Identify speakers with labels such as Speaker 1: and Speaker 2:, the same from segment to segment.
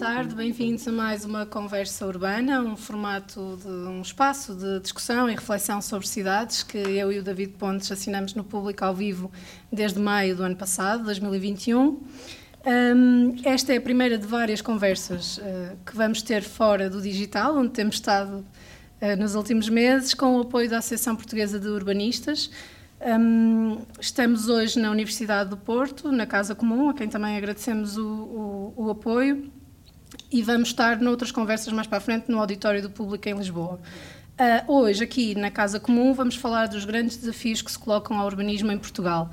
Speaker 1: tarde, bem-vindos a mais uma conversa urbana, um formato de um espaço de discussão e reflexão sobre cidades que eu e o David Pontes assinamos no público ao vivo desde maio do ano passado, 2021. Um, esta é a primeira de várias conversas uh, que vamos ter fora do digital, onde temos estado uh, nos últimos meses, com o apoio da Associação Portuguesa de Urbanistas. Um, estamos hoje na Universidade do Porto, na Casa Comum, a quem também agradecemos o, o, o, apoio, e vamos estar noutras conversas mais para a frente no Auditório do Público em Lisboa. Uh, hoje, aqui na Casa Comum, vamos falar dos grandes desafios que se colocam ao urbanismo em Portugal.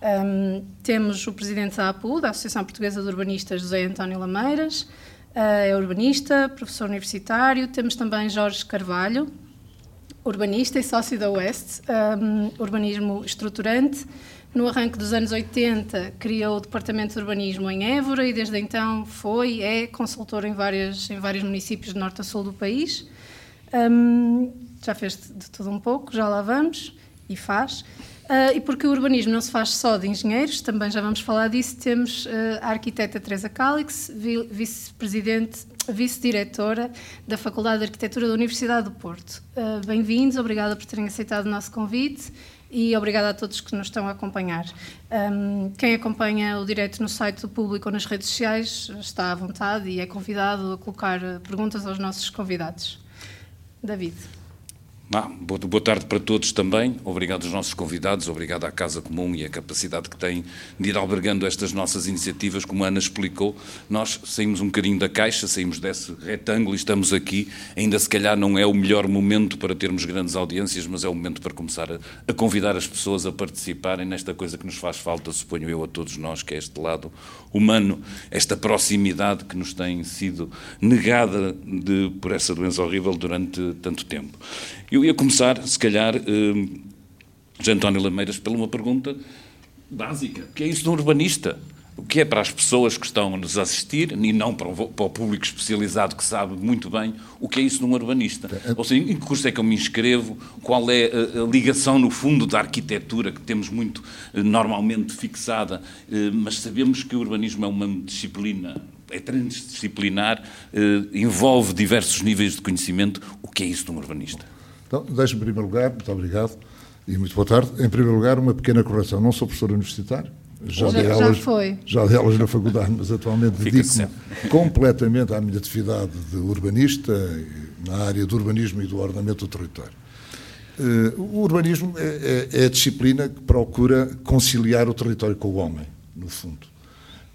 Speaker 1: Um, temos o presidente da APU, da Associação Portuguesa de Urbanistas, José António Lameiras, uh, é urbanista, professor universitário. Temos também Jorge Carvalho, urbanista e sócio da West, um, urbanismo estruturante. No arranque dos anos 80, criou o Departamento de Urbanismo em Évora e desde então foi é consultor em, várias, em vários municípios de norte a sul do país. Um, já fez de tudo um pouco, já lá vamos, e faz. Uh, e porque o urbanismo não se faz só de engenheiros, também já vamos falar disso, temos uh, a arquiteta Teresa Calix, vice-presidente, vice-diretora da Faculdade de Arquitetura da Universidade do Porto. Uh, Bem-vindos, obrigada por terem aceitado o nosso convite e obrigada a todos que nos estão a acompanhar. Um, quem acompanha o direto no site do público ou nas redes sociais está à vontade e é convidado a colocar perguntas aos nossos convidados. David.
Speaker 2: Ah, boa tarde para todos também. Obrigado aos nossos convidados, obrigado à Casa Comum e à capacidade que tem de ir albergando estas nossas iniciativas. Como a Ana explicou, nós saímos um bocadinho da caixa, saímos desse retângulo e estamos aqui. Ainda se calhar não é o melhor momento para termos grandes audiências, mas é o momento para começar a, a convidar as pessoas a participarem nesta coisa que nos faz falta, suponho eu, a todos nós, que é este lado humano, esta proximidade que nos tem sido negada de, por essa doença horrível durante tanto tempo. Eu ia começar, se calhar, uh, José António Lameiras, pela uma pergunta básica. O que é isso de um urbanista? O que é para as pessoas que estão a nos assistir, e não para o, para o, público especializado que sabe muito bem o que é isso de um urbanista? Ou seja, em que curso é que eu me inscrevo? Qual é a, a ligação, no fundo, da arquitetura, que temos muito eh, normalmente fixada, eh, mas sabemos que o urbanismo é uma disciplina é transdisciplinar, eh, envolve diversos níveis de conhecimento. O que é isso de um urbanista?
Speaker 3: Então, deixe-me, em primeiro lugar, muito obrigado e muito boa tarde. Em primeiro lugar, uma pequena correção. Não sou professor universitário.
Speaker 1: Já, já, aulas, já foi.
Speaker 3: Já dei aulas na faculdade, mas atualmente dedico-me completamente à minha atividade de urbanista, na área do urbanismo e do ordenamento do território. Uh, o urbanismo é, é, é, a disciplina que procura conciliar o território com o homem, no fundo.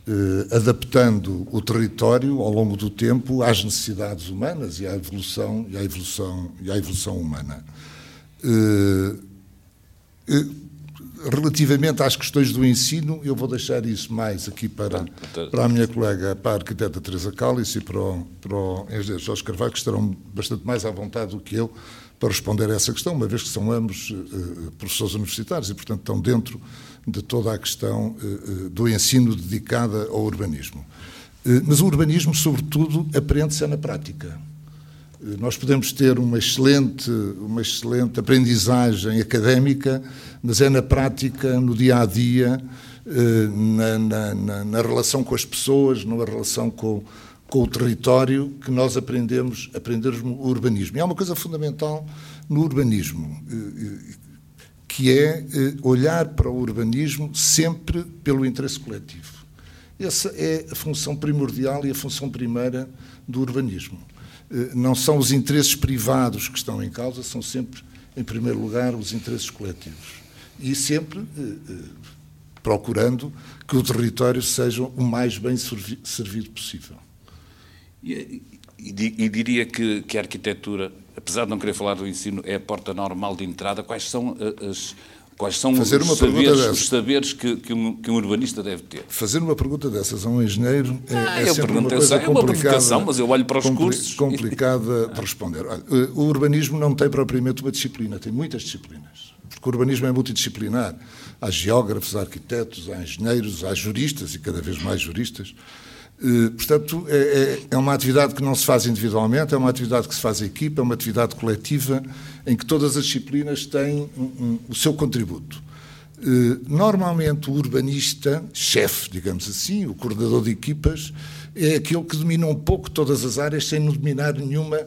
Speaker 3: Uh, adaptando o território ao longo do tempo às necessidades humanas e à evolução e à evolução e à evolução humana. Uh, uh, relativamente às questões do ensino, eu vou deixar isso mais aqui para, para a minha colega, para a arquiteta Teresa Cálice e para o, para o engenheiro Jorge Carvalho, que estarão bastante mais à vontade do que eu para responder a essa questão, uma vez que são ambos professores universitários e, portanto, estão dentro de toda a questão eh, eh, do ensino dedicada ao urbanismo. Eh, mas o urbanismo, sobretudo, aprende-se na prática. Nós podemos ter uma excelente, uma excelente aprendizagem académica, mas é na prática, no dia a dia, na, na, na relação com as pessoas, na relação com, com o território, que nós aprendemos, aprendemos o urbanismo. E há uma coisa fundamental no urbanismo, que é eh, olhar para o urbanismo sempre pelo interesse coletivo. Essa é a função primordial e a função primeira do urbanismo. Eh, não são os interesses privados que estão em causa, são sempre, em primeiro lugar, os interesses coletivos. E sempre eh, procurando que o território seja o mais bem servido possível.
Speaker 2: E, e, e diria que, que a arquitetura apesar de não querer falar do ensino, é a porta normal de entrada. Quais são eh, as, Quais são os saberes, os saberes, que, que, um, que, um, urbanista deve ter?
Speaker 3: Fazer uma pergunta dessas a um engenheiro é,
Speaker 2: ah,
Speaker 3: é sempre uma coisa
Speaker 2: é uma provocação, mas eu olho para os compli cursos.
Speaker 3: Complicada de responder. O urbanismo não tem propriamente uma disciplina, tem muitas disciplinas. Porque o urbanismo é multidisciplinar. Há geógrafos, há arquitetos, há engenheiros, há juristas, e cada vez mais juristas. Eh, portanto, é, é, é, uma atividade que não se faz individualmente, é uma atividade que se faz em equipa, é uma atividade coletiva em que todas as disciplinas têm um, um, o seu contributo. Normalmente o urbanista, chefe, digamos assim, o coordenador de equipas, é aquele que domina um pouco todas as áreas sem dominar nenhuma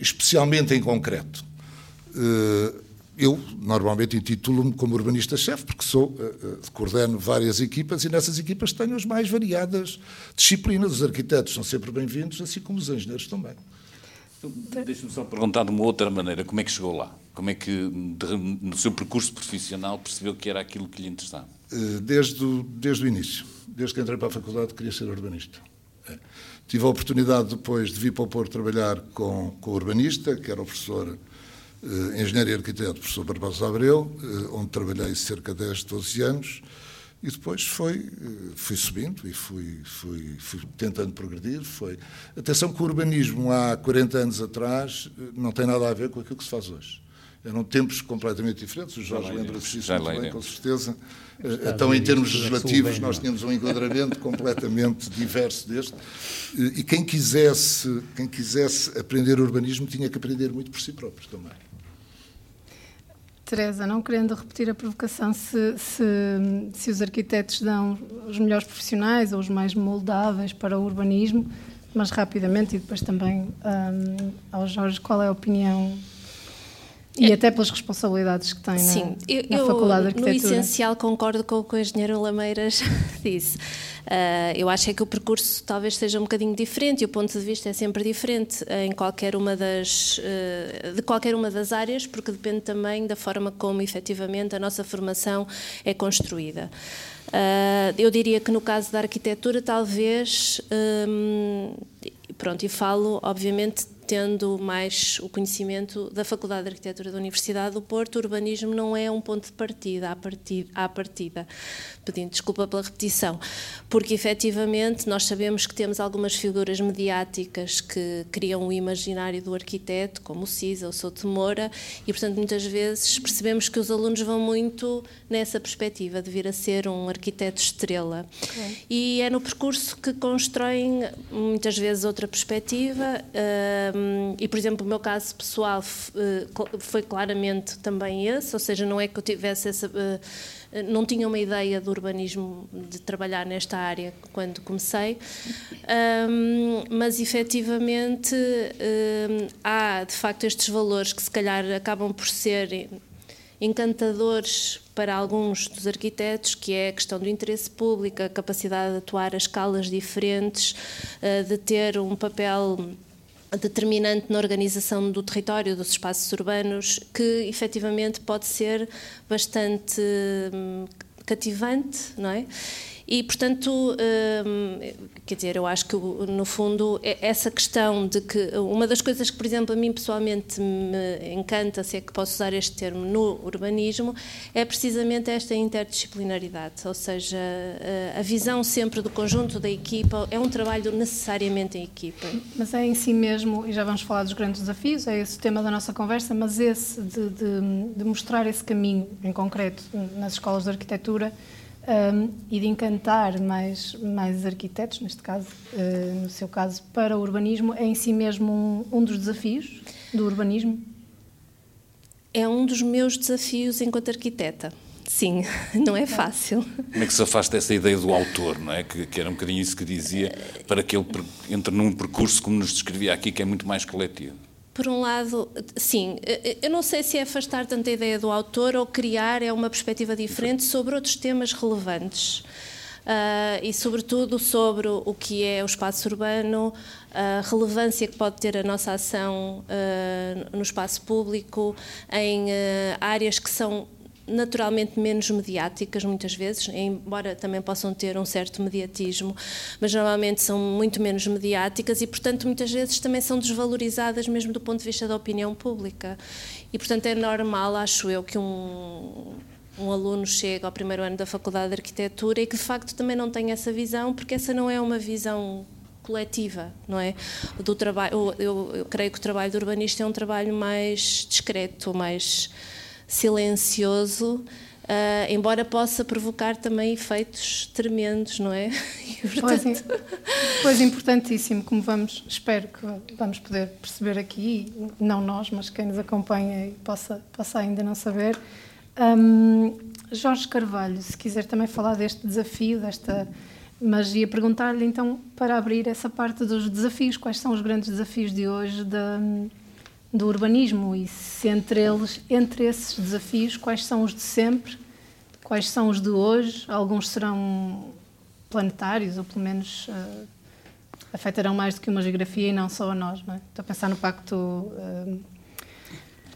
Speaker 3: especialmente em concreto. Eu normalmente intitulo-me como urbanista-chefe, porque sou, uh, coordeno várias equipas e nessas equipas tenho as mais variadas disciplinas. Os arquitetos são sempre bem-vindos, assim como os engenheiros também.
Speaker 2: Então, Deixe-me só perguntar de uma outra maneira, como é que chegou lá? Como é que, no seu percurso profissional, percebeu que era aquilo que lhe interessava?
Speaker 3: Desde o, desde o início. Desde que entrei para a faculdade, queria ser urbanista. É. Tive a oportunidade depois de vir para o Porto trabalhar com, com o urbanista, que era o professor eh, engenheiro e arquiteto, professor Barbosa Abreu, eh, onde trabalhei cerca de 10, 12 anos, e depois foi, eh, fui subindo e fui, fui, fui, tentando progredir. Foi. Atenção que o urbanismo há 40 anos atrás não tem nada a ver com aquilo que se faz hoje. Eram tempos completamente diferentes, o Jorge lembra-se disso muito bem, com certeza. Então, em termos legislativos, nós tínhamos um enquadramento completamente diverso deste. E quem quisesse, quem quisesse aprender urbanismo tinha que aprender muito por si próprio também.
Speaker 1: Teresa, não querendo repetir a provocação, se, se, se, os arquitetos dão os melhores profissionais ou os mais moldáveis para o urbanismo, mas rapidamente, e depois também um, ao Jorge, qual é a opinião e é. até pelas responsabilidades que tem Sim, na, eu, na Faculdade de Arquitetura.
Speaker 4: No essencial concordo com o que o engenheiro Lameiras disse. Uh, eu acho é que o percurso talvez seja um bocadinho diferente e o ponto de vista é sempre diferente em qualquer uma das, uh, de qualquer uma das áreas, porque depende também da forma como efetivamente a nossa formação é construída. Eu diria que no caso da arquitetura, talvez, um, pronto, e falo, obviamente, tendo mais o conhecimento da Faculdade de Arquitetura da Universidade do Porto, o urbanismo não é um ponto de partida à partida, à partida pedindo desculpa pela repetição, porque efetivamente nós sabemos que temos algumas figuras mediáticas que criam o imaginário do arquiteto, como o Cisa, o Souto Moura, e portanto muitas vezes percebemos que os alunos vão muito nessa perspectiva de vir a ser um arquiteto estrela. Okay. E é no percurso que constroem muitas vezes outra perspectiva, um, e por exemplo, o meu caso pessoal eh, foi claramente também esse, ou seja, não é que eu tivesse essa uh, não tinha uma ideia do urbanismo, de trabalhar nesta área quando comecei, um, mas efetivamente um, há de facto estes valores que se calhar acabam por ser encantadores para alguns dos arquitetos, que é a questão do interesse público, a capacidade de atuar a escalas diferentes, de ter um papel determinante na organização do território, dos espaços urbanos, que efetivamente pode ser bastante hum, cativante, não é? E, portanto, hum, quer dizer, eu acho que, no fundo, é essa questão de que uma das coisas que, por exemplo, a mim pessoalmente me encanta, se é que posso usar este termo, no urbanismo, é precisamente esta interdisciplinaridade, ou seja, a visão sempre do conjunto da equipa, é um trabalho necessariamente em equipa.
Speaker 1: Mas é em si mesmo, e já vamos falar dos grandes desafios, é esse o tema da nossa conversa, mas esse de, de, de mostrar esse caminho, em concreto, nas escolas de arquitetura, um, e de encantar mais, mais arquitetos, neste caso, uh, no seu caso, para o urbanismo, é em si mesmo um, um dos desafios do urbanismo?
Speaker 4: É um dos meus desafios enquanto arquiteta. Sim, não é fácil.
Speaker 2: Como é que se afasta essa ideia do autor, não é? Que, que, era um bocadinho isso que dizia, para que ele entre num percurso, como nos descrevia aqui, que é muito mais coletivo?
Speaker 4: Por um lado, sim, eu não sei se é afastar tanta ideia do autor ou criar é uma perspectiva diferente sobre outros temas relevantes. Uh, e, sobretudo, sobre o que é o espaço urbano, a relevância que pode ter a nossa ação uh, no espaço público, em uh, áreas que são naturalmente menos mediáticas muitas vezes, embora também possam ter um certo mediatismo, mas normalmente são muito menos mediáticas e, portanto, muitas vezes também são desvalorizadas mesmo do ponto de vista da opinião pública. E, portanto, é normal, acho eu, que um, um aluno chegue ao primeiro ano da Faculdade de Arquitetura e que, de facto, também não tenha essa visão, porque essa não é uma visão coletiva, não é? Do trabalho, eu, eu creio que o trabalho do urbanista é um trabalho mais discreto, mais silencioso, Uh, embora possa provocar também efeitos tremendos, não é?
Speaker 1: E, portanto... pois, pois, importantíssimo, como vamos, espero que vamos poder perceber aqui, não nós, mas quem nos acompanha e possa, possa ainda não saber. Um, Jorge Carvalho, se quiser também falar deste desafio, desta. Mas ia perguntar-lhe então, para abrir essa parte dos desafios, quais são os grandes desafios de hoje da, do urbanismo e se entre eles, entre esses desafios, quais são os de sempre, quais são os de hoje, alguns serão planetários ou pelo menos uh, afetarão mais do que uma geografia e não só a nós, não é? Estou a pensar no pacto uh,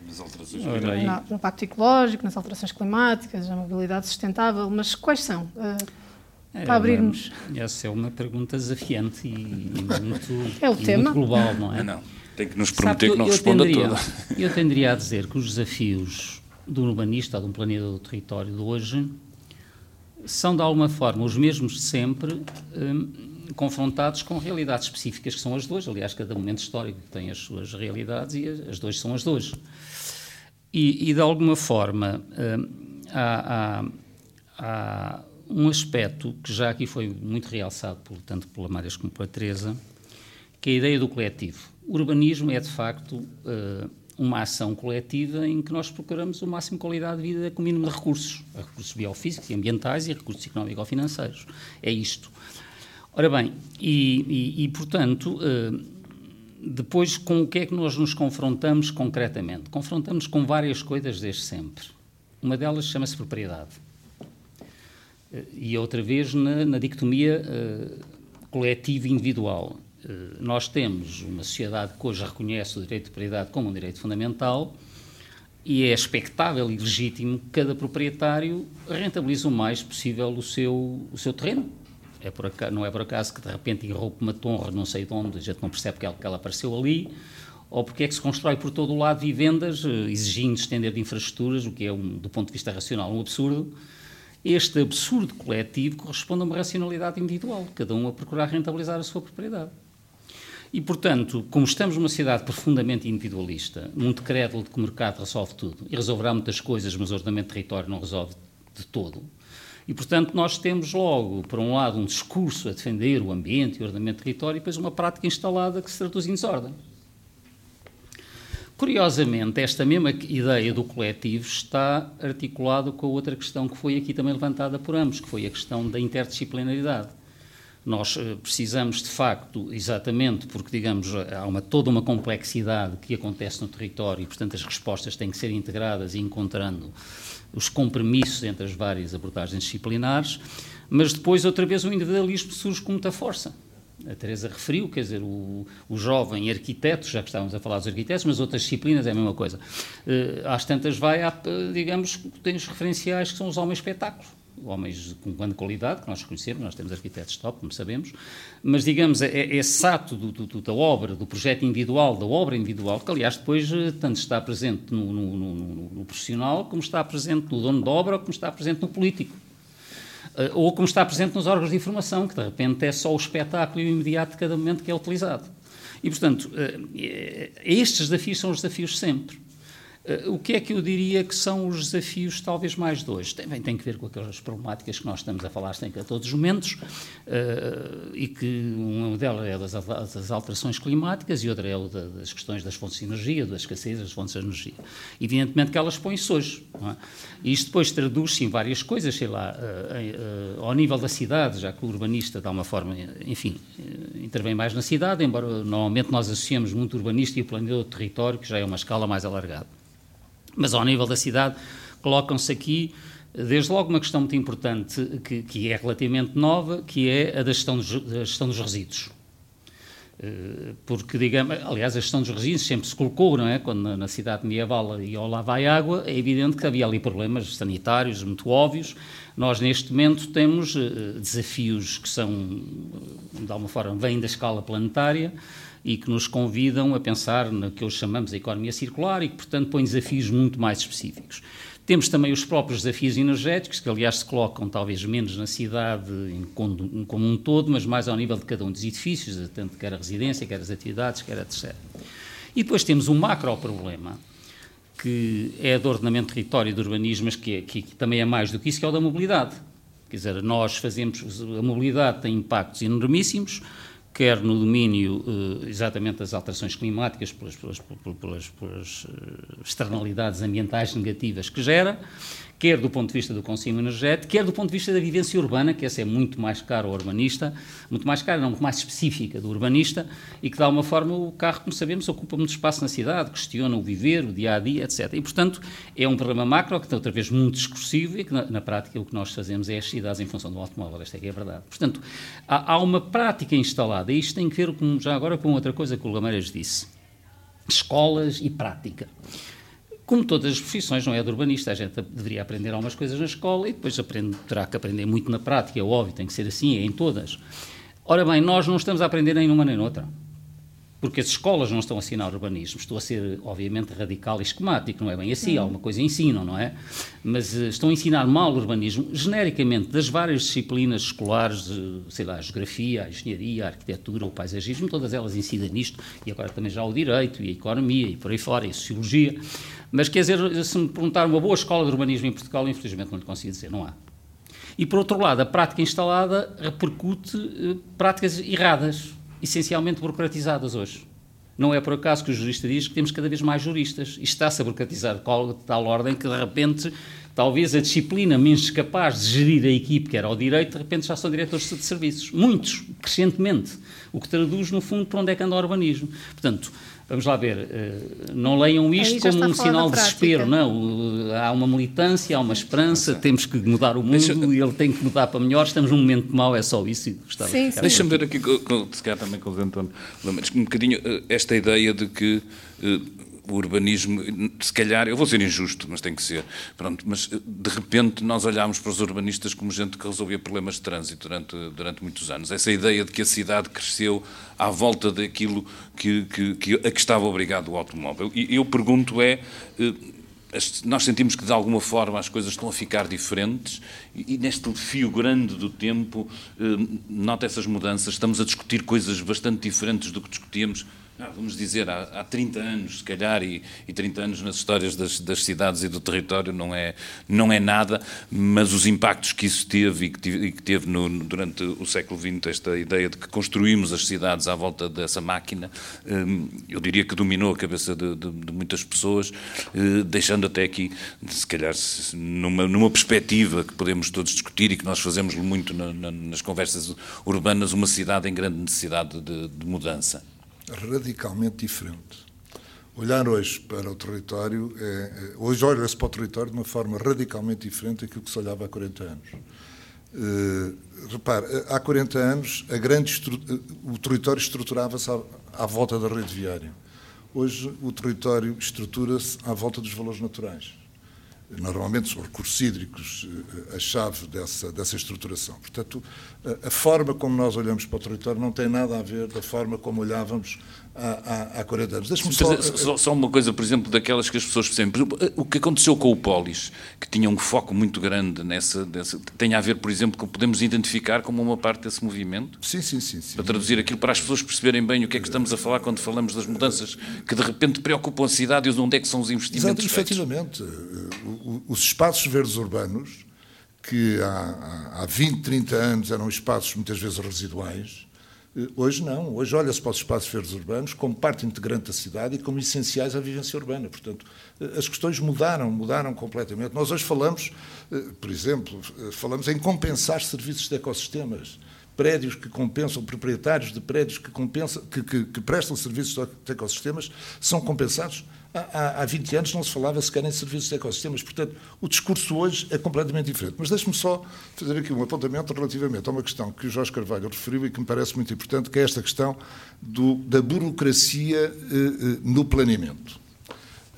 Speaker 2: nas alterações
Speaker 1: no, no pacto ecológico, nas alterações climáticas, a mobilidade sustentável, mas quais são? Uh, para abrirmos.
Speaker 5: Essa é uma pergunta desafiante e, e muito,
Speaker 1: é o tema.
Speaker 5: muito global, não é?
Speaker 2: Não, tem que nos prometer que não responda
Speaker 5: tenderia,
Speaker 2: toda.
Speaker 5: Eu tenderia a dizer que os desafios do urbanista, ou de um planeta do território de hoje, são de alguma forma os mesmos de sempre, um, confrontados com realidades específicas que são as hoje. Aliás, cada momento histórico tem as suas realidades e as, as de hoje são as hoje. E, e de alguma forma, um, há, há, há, um aspecto que já aqui foi muito realçado, tanto pela Marias como pela Teresa, que é a ideia do coletivo. Urbanismo é, de facto, uh, uma ação coletiva em que nós procuramos o máximo de qualidade de vida com o mínimo de recursos, recursos biofísicos e ambientais e recursos económico-financeiros. É isto. Ora bem, e, e, e portanto, uh, depois com o que é que nós nos confrontamos concretamente? Confrontamos com várias coisas desde sempre. Uma delas chama-se propriedade. Uh, e outra vez na, na dicotomia uh, coletivo individual. Eh, nós temos uma sociedade que hoje reconhece o direito de propriedade como um direito fundamental e é expectável e legítimo que cada proprietário rentabilize o mais possível o seu, o seu terreno. É por acaso, não é por acaso que de repente irrompe uma torre, não sei de onde, a gente não percebe que ela, que ela apareceu ali, ou porque é que se constrói por todo o lado vivendas, eh, exigindo estender de infraestruturas, o que é, um, do ponto de vista racional, um absurdo. Este absurdo coletivo corresponde a uma racionalidade individual, cada um a procurar rentabilizar a sua propriedade. E, portanto, como estamos numa sociedade profundamente individualista, muito crédito de que o mercado resolve tudo, e resolverá muitas coisas, mas o ordenamento de território não resolve de todo, e, portanto, nós temos logo, por um lado, um discurso a defender o ambiente e o ordenamento de território, e depois uma prática instalada que se traduz em desordem. Curiosamente, esta mesma ideia do coletivo está articulada com a outra questão que foi aqui também levantada por ambos, que foi a questão da interdisciplinaridade. Nós eh, precisamos, de facto, exatamente porque, digamos, há uma, toda uma complexidade que acontece no território e, portanto, as respostas têm que ser integradas e encontrando os compromissos entre as várias abordagens disciplinares, mas depois, outra vez, o individualismo surge com muita força. A Teresa referiu, quer dizer, o, o jovem arquiteto, já que estávamos a falar dos arquitetos, mas outras disciplinas é a mesma coisa. Uh, às tantas vai, digamos, tem os referenciais que são os homens espetáculos homens com grande qualidade, que nós conhecemos, nós temos arquitetos top, como sabemos, mas, digamos, é, é esse ato do, do, da obra, do projeto individual, da obra individual, que, aliás, depois eh, tanto está presente no, no, no, no profissional, como está presente no dono da obra, como está presente no político. Eh, ou como está presente nos órgãos de informação, que de repente é só o espetáculo e o imediato de cada momento que é utilizado. E, portanto, eh, estes desafios são os desafios sempre. Uh, o que é que eu diria que são os desafios, talvez mais dois? Também tem que ver com aquelas problemáticas que nós estamos a falar sempre a todos os momentos, uh, e que uma delas é das, alterações climáticas e outra é o da, das questões das fontes de energia, das escassez das fontes de energia. Evidentemente que elas põem-se hoje. É? E isto depois traduz-se em várias coisas, sei lá, uh, ao nível da cidade, já que o urbanista, de alguma forma, enfim, intervém mais na cidade, embora normalmente nós associamos muito o urbanista e o planeador do território, que já é uma escala mais alargada. Mas ao nível da cidade, colocam-se aqui, desde logo, uma questão muito importante, que, que é relativamente nova, que é a da gestão dos, da gestão dos resíduos. Eh, porque, digamos, aliás, a gestão dos resíduos sempre se colocou, não é? Quando na, cidade medieval ia ao lava e água, é evidente que havia ali problemas sanitários muito óbvios. Nós, neste momento, temos uh, desafios que são, de alguma forma, vêm da escala planetária, e que nos convidam a pensar no que hoje chamamos de economia circular e que, portanto, põem desafios muito mais específicos. Temos também os próprios desafios energéticos, que aliás se colocam talvez menos na cidade como um todo, mas mais ao nível de cada um dos edifícios, tanto quer a residência, quer as atividades, quer etc. E depois temos um macro problema, que é do ordenamento de território e do urbanismo, mas que, é, que também é mais do que isso, que é o da mobilidade. Quer dizer, nós fazemos, a mobilidade tem impactos enormíssimos, quer no domínio uh, exatamente das alterações climáticas, pelas, pelas, pelas, pelas, externalidades ambientais negativas que gera, quer do ponto de vista do consumo energético, quer do ponto de vista da vivência urbana, que essa é muito mais cara ao urbanista, muito mais cara, não, muito mais específica do urbanista, e que, de alguma forma, o carro, como sabemos, ocupa muito espaço na cidade, questiona o viver, o dia-a-dia, etc. E, portanto, é um problema macro, que, outra vez, muito discursivo, e que, na, na prática, o que nós fazemos é as cidades em função do automóvel, esta é que é a verdade. Portanto, há, há uma prática instalada, e isto tem que ver, com, já agora, com outra coisa que o Lameiras disse. Escolas e prática. Como todas as profissões, não é de urbanista, a gente deveria aprender algumas coisas na escola e depois aprende, terá que aprender muito na prática, é óbvio, tem que ser assim, é em todas. Ora bem, nós não estamos a aprender nem numa nem noutra porque as escolas não estão a ensinar urbanismo. Estou a ser, obviamente, radical e esquemático, não é bem assim, alguma coisa ensinam, não é? Mas uh, estão a ensinar mal o urbanismo, genericamente, das várias disciplinas escolares, uh, sei lá, a geografia, a engenharia, a arquitetura, o paisagismo, todas elas incidem nisto, e agora também já o direito, e a economia, e por aí fora, e a sociologia. Mas, quer dizer, se me perguntar uma boa escola de urbanismo em Portugal, infelizmente não lhe consigo dizer, não há. E, por outro lado, a prática instalada repercute uh, práticas erradas essencialmente burocratizadas hoje. Não é por acaso que o jurista diz que temos cada vez mais juristas. Isto está-se a burocratizar de tal ordem que, de repente, talvez a disciplina menos capaz de gerir a equipe, que era o direito, de repente já são diretores de serviços. Muitos, crescentemente. O que traduz, no fundo, para onde é que anda o urbanismo. Portanto, Vamos lá ver, eh, não leiam isto como um sinal de desespero, não. Há uma militância, há uma esperança, temos que mudar o mundo Deixa... e ele tem que mudar para melhor. Estamos num momento mau, é só isso.
Speaker 2: Deixa-me ver aqui, se calhar também com o António, um bocadinho eh, esta ideia de que eh, o urbanismo, se calhar, eu vou ser injusto, mas tem que ser, pronto, mas eh, de repente nós olhámos para os urbanistas como gente que resolvia problemas de trânsito durante, durante muitos anos. Essa ideia de que a cidade cresceu à volta daquilo que, que, que a que estava obrigado o automóvel. E eu pergunto é, eh, nós sentimos que de alguma forma as coisas estão a ficar diferentes e, neste fio grande do tempo, eh, nota essas mudanças, estamos a discutir coisas bastante diferentes do que discutíamos ah, vamos dizer, há, há 30 anos, se calhar, e, e 30 anos nas histórias das, das, cidades e do território não é, não é nada, mas os impactos que isso teve e que teve, e que teve no, durante o século XX, esta ideia de que construímos as cidades à volta dessa máquina, hum, eu diria que dominou a cabeça de, de, de muitas pessoas, eh, deixando até aqui, se calhar, numa, numa perspectiva que podemos todos discutir e que nós fazemos muito na, na, nas conversas urbanas, uma cidade em grande necessidade de, de mudança
Speaker 3: radicalmente diferente. Olhar hoje para o território, é, é hoje olha-se para o território de uma forma radicalmente diferente daquilo que se olhava há 40 anos. Uh, repare, há 40 anos a grande o território estruturava-se à, à, volta da rede viária. Hoje o território estrutura-se à volta dos valores naturais. Normalmente são recursos hídricos eh, a chave dessa, dessa estruturação. Portanto, a, a, forma como nós olhamos para o território não tem nada a ver da forma como olhávamos há, há, há 40 anos.
Speaker 2: Deixa-me só, só, só... uma coisa, por exemplo, daquelas que as pessoas sempre. O que aconteceu com o Polis, que tinha um foco muito grande nessa, nessa. tem a ver, por exemplo, com podemos identificar como uma parte desse movimento?
Speaker 3: Sim, sim, sim. sim.
Speaker 2: Para traduzir aquilo, para as pessoas perceberem bem o que é que estamos a falar quando falamos das mudanças que de repente preocupam a cidade e onde é que são os investimentos.
Speaker 3: Exato, efetivamente. Os espaços verdes urbanos, que há, há 20, 30 anos eram espaços muitas vezes residuais, eh, Hoje não. Hoje olha-se para os espaços verdes urbanos como parte integrante da cidade e como essenciais à vivência urbana. Portanto, eh, as questões mudaram, mudaram completamente. Nós hoje falamos, eh, por exemplo, falamos em compensar serviços de ecossistemas. Prédios que compensam, proprietários de prédios que, compensam, que, que, que prestam serviços de ecossistemas são compensados há, há 20 anos não se falava sequer em serviços de ecossistemas. Portanto, o discurso hoje é completamente diferente. Mas deixe-me só fazer aqui um apontamento relativamente a uma questão que o Jorge Carvalho referiu e que me parece muito importante, que é esta questão do, da burocracia eh, eh, no planeamento.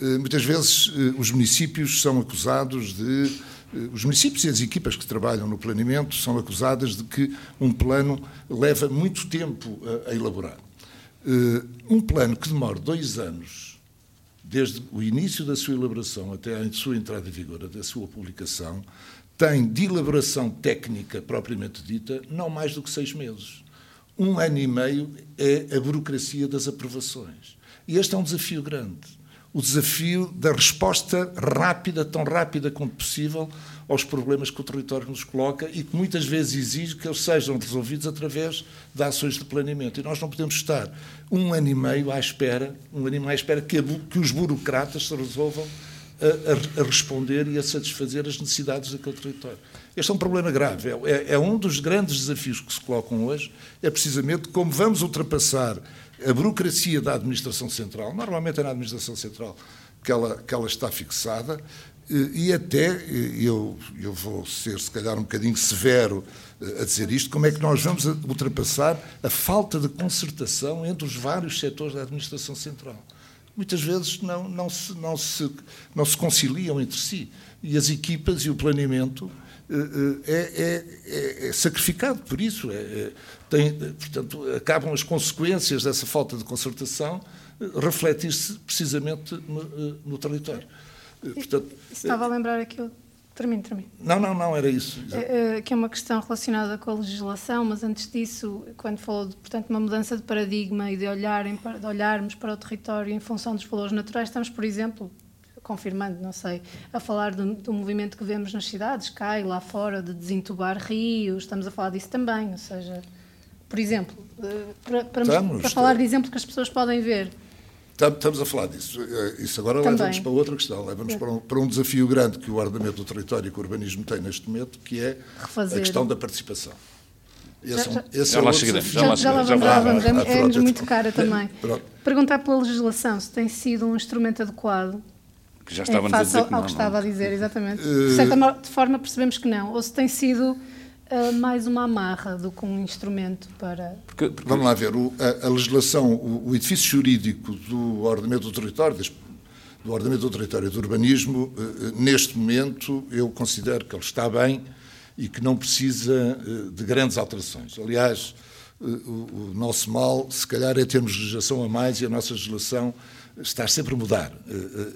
Speaker 3: Eh, muitas vezes eh, os municípios são acusados de eh, os municípios e as equipas que trabalham no planeamento são acusadas de que um plano leva muito tempo a, a elaborar. Uh, um plano que demora dois anos desde o início da sua elaboração até a sua entrada em vigor, da sua publicação, tem de elaboração técnica propriamente dita não mais do que seis meses. Um ano e meio é a burocracia das aprovações. E este é um desafio grande. O desafio da resposta rápida, tão rápida quanto possível, aos problemas que o território nos coloca e que muitas vezes exige que eles sejam resolvidos através de ações de planeamento. E nós não podemos estar um ano e meio à espera, um ano e meio à espera que, a, que os burocratas se resolvam a, a, responder e a satisfazer as necessidades daquele território. Este é um problema grave. É, é, é, um dos grandes desafios que se colocam hoje, é precisamente como vamos ultrapassar a burocracia da administração central, normalmente é na administração central que ela, que ela está fixada, e até, eu, eu vou ser se calhar um bocadinho severo a dizer isto, como é que nós vamos ultrapassar a falta de concertação entre os vários setores da administração central muitas vezes não, não, se, não, se, não se conciliam entre si. E as equipas e o planeamento eh, eh, é, é, é sacrificado por isso. É, é, tem, portanto, acabam as consequências dessa falta de concertação eh, refletir-se precisamente no, no território.
Speaker 1: Portanto, Estava a lembrar aqui Termino, termino.
Speaker 3: Não, não, não, era isso.
Speaker 1: É, que é uma questão relacionada com a legislação, mas antes disso, quando falou de portanto, uma mudança de paradigma e de, olharem, de olharmos para o território em função dos valores naturais, estamos, por exemplo, confirmando, não sei, a falar do, do movimento que vemos nas cidades, cá e lá fora, de desentubar rios, estamos a falar disso também, ou seja, por exemplo, eh, para, para, estamos, para falar de exemplo que as pessoas podem ver,
Speaker 3: Estamos a falar disso. Eh, isso agora leva-nos para outra questão, leva-nos para, um, para um desafio grande que o ordenamento do território e que o urbanismo tem neste momento, que é Refazer. a questão da participação.
Speaker 1: Esse, já, é já, já, lá chegaremos, já, já, já lá vamos, já vamos, é, é muito cara também. Pronto. Perguntar pela legislação se tem sido um instrumento adequado
Speaker 2: que já estava a dizer
Speaker 1: que não, ao que estava a dizer, exatamente. De certa forma percebemos que não. Ou se tem sido uh, mais uma amarra do que um instrumento para.
Speaker 3: Porque, porque... Vamos lá ver, o, a, a, legislação, o, o, edifício jurídico do ordenamento do território, do ordenamento do território e do urbanismo, uh, neste momento eu considero que ele está bem e que não precisa uh, de grandes alterações. Aliás, o, o nosso mal, se calhar, é termos legislação a mais e a nossa legislação está sempre a mudar,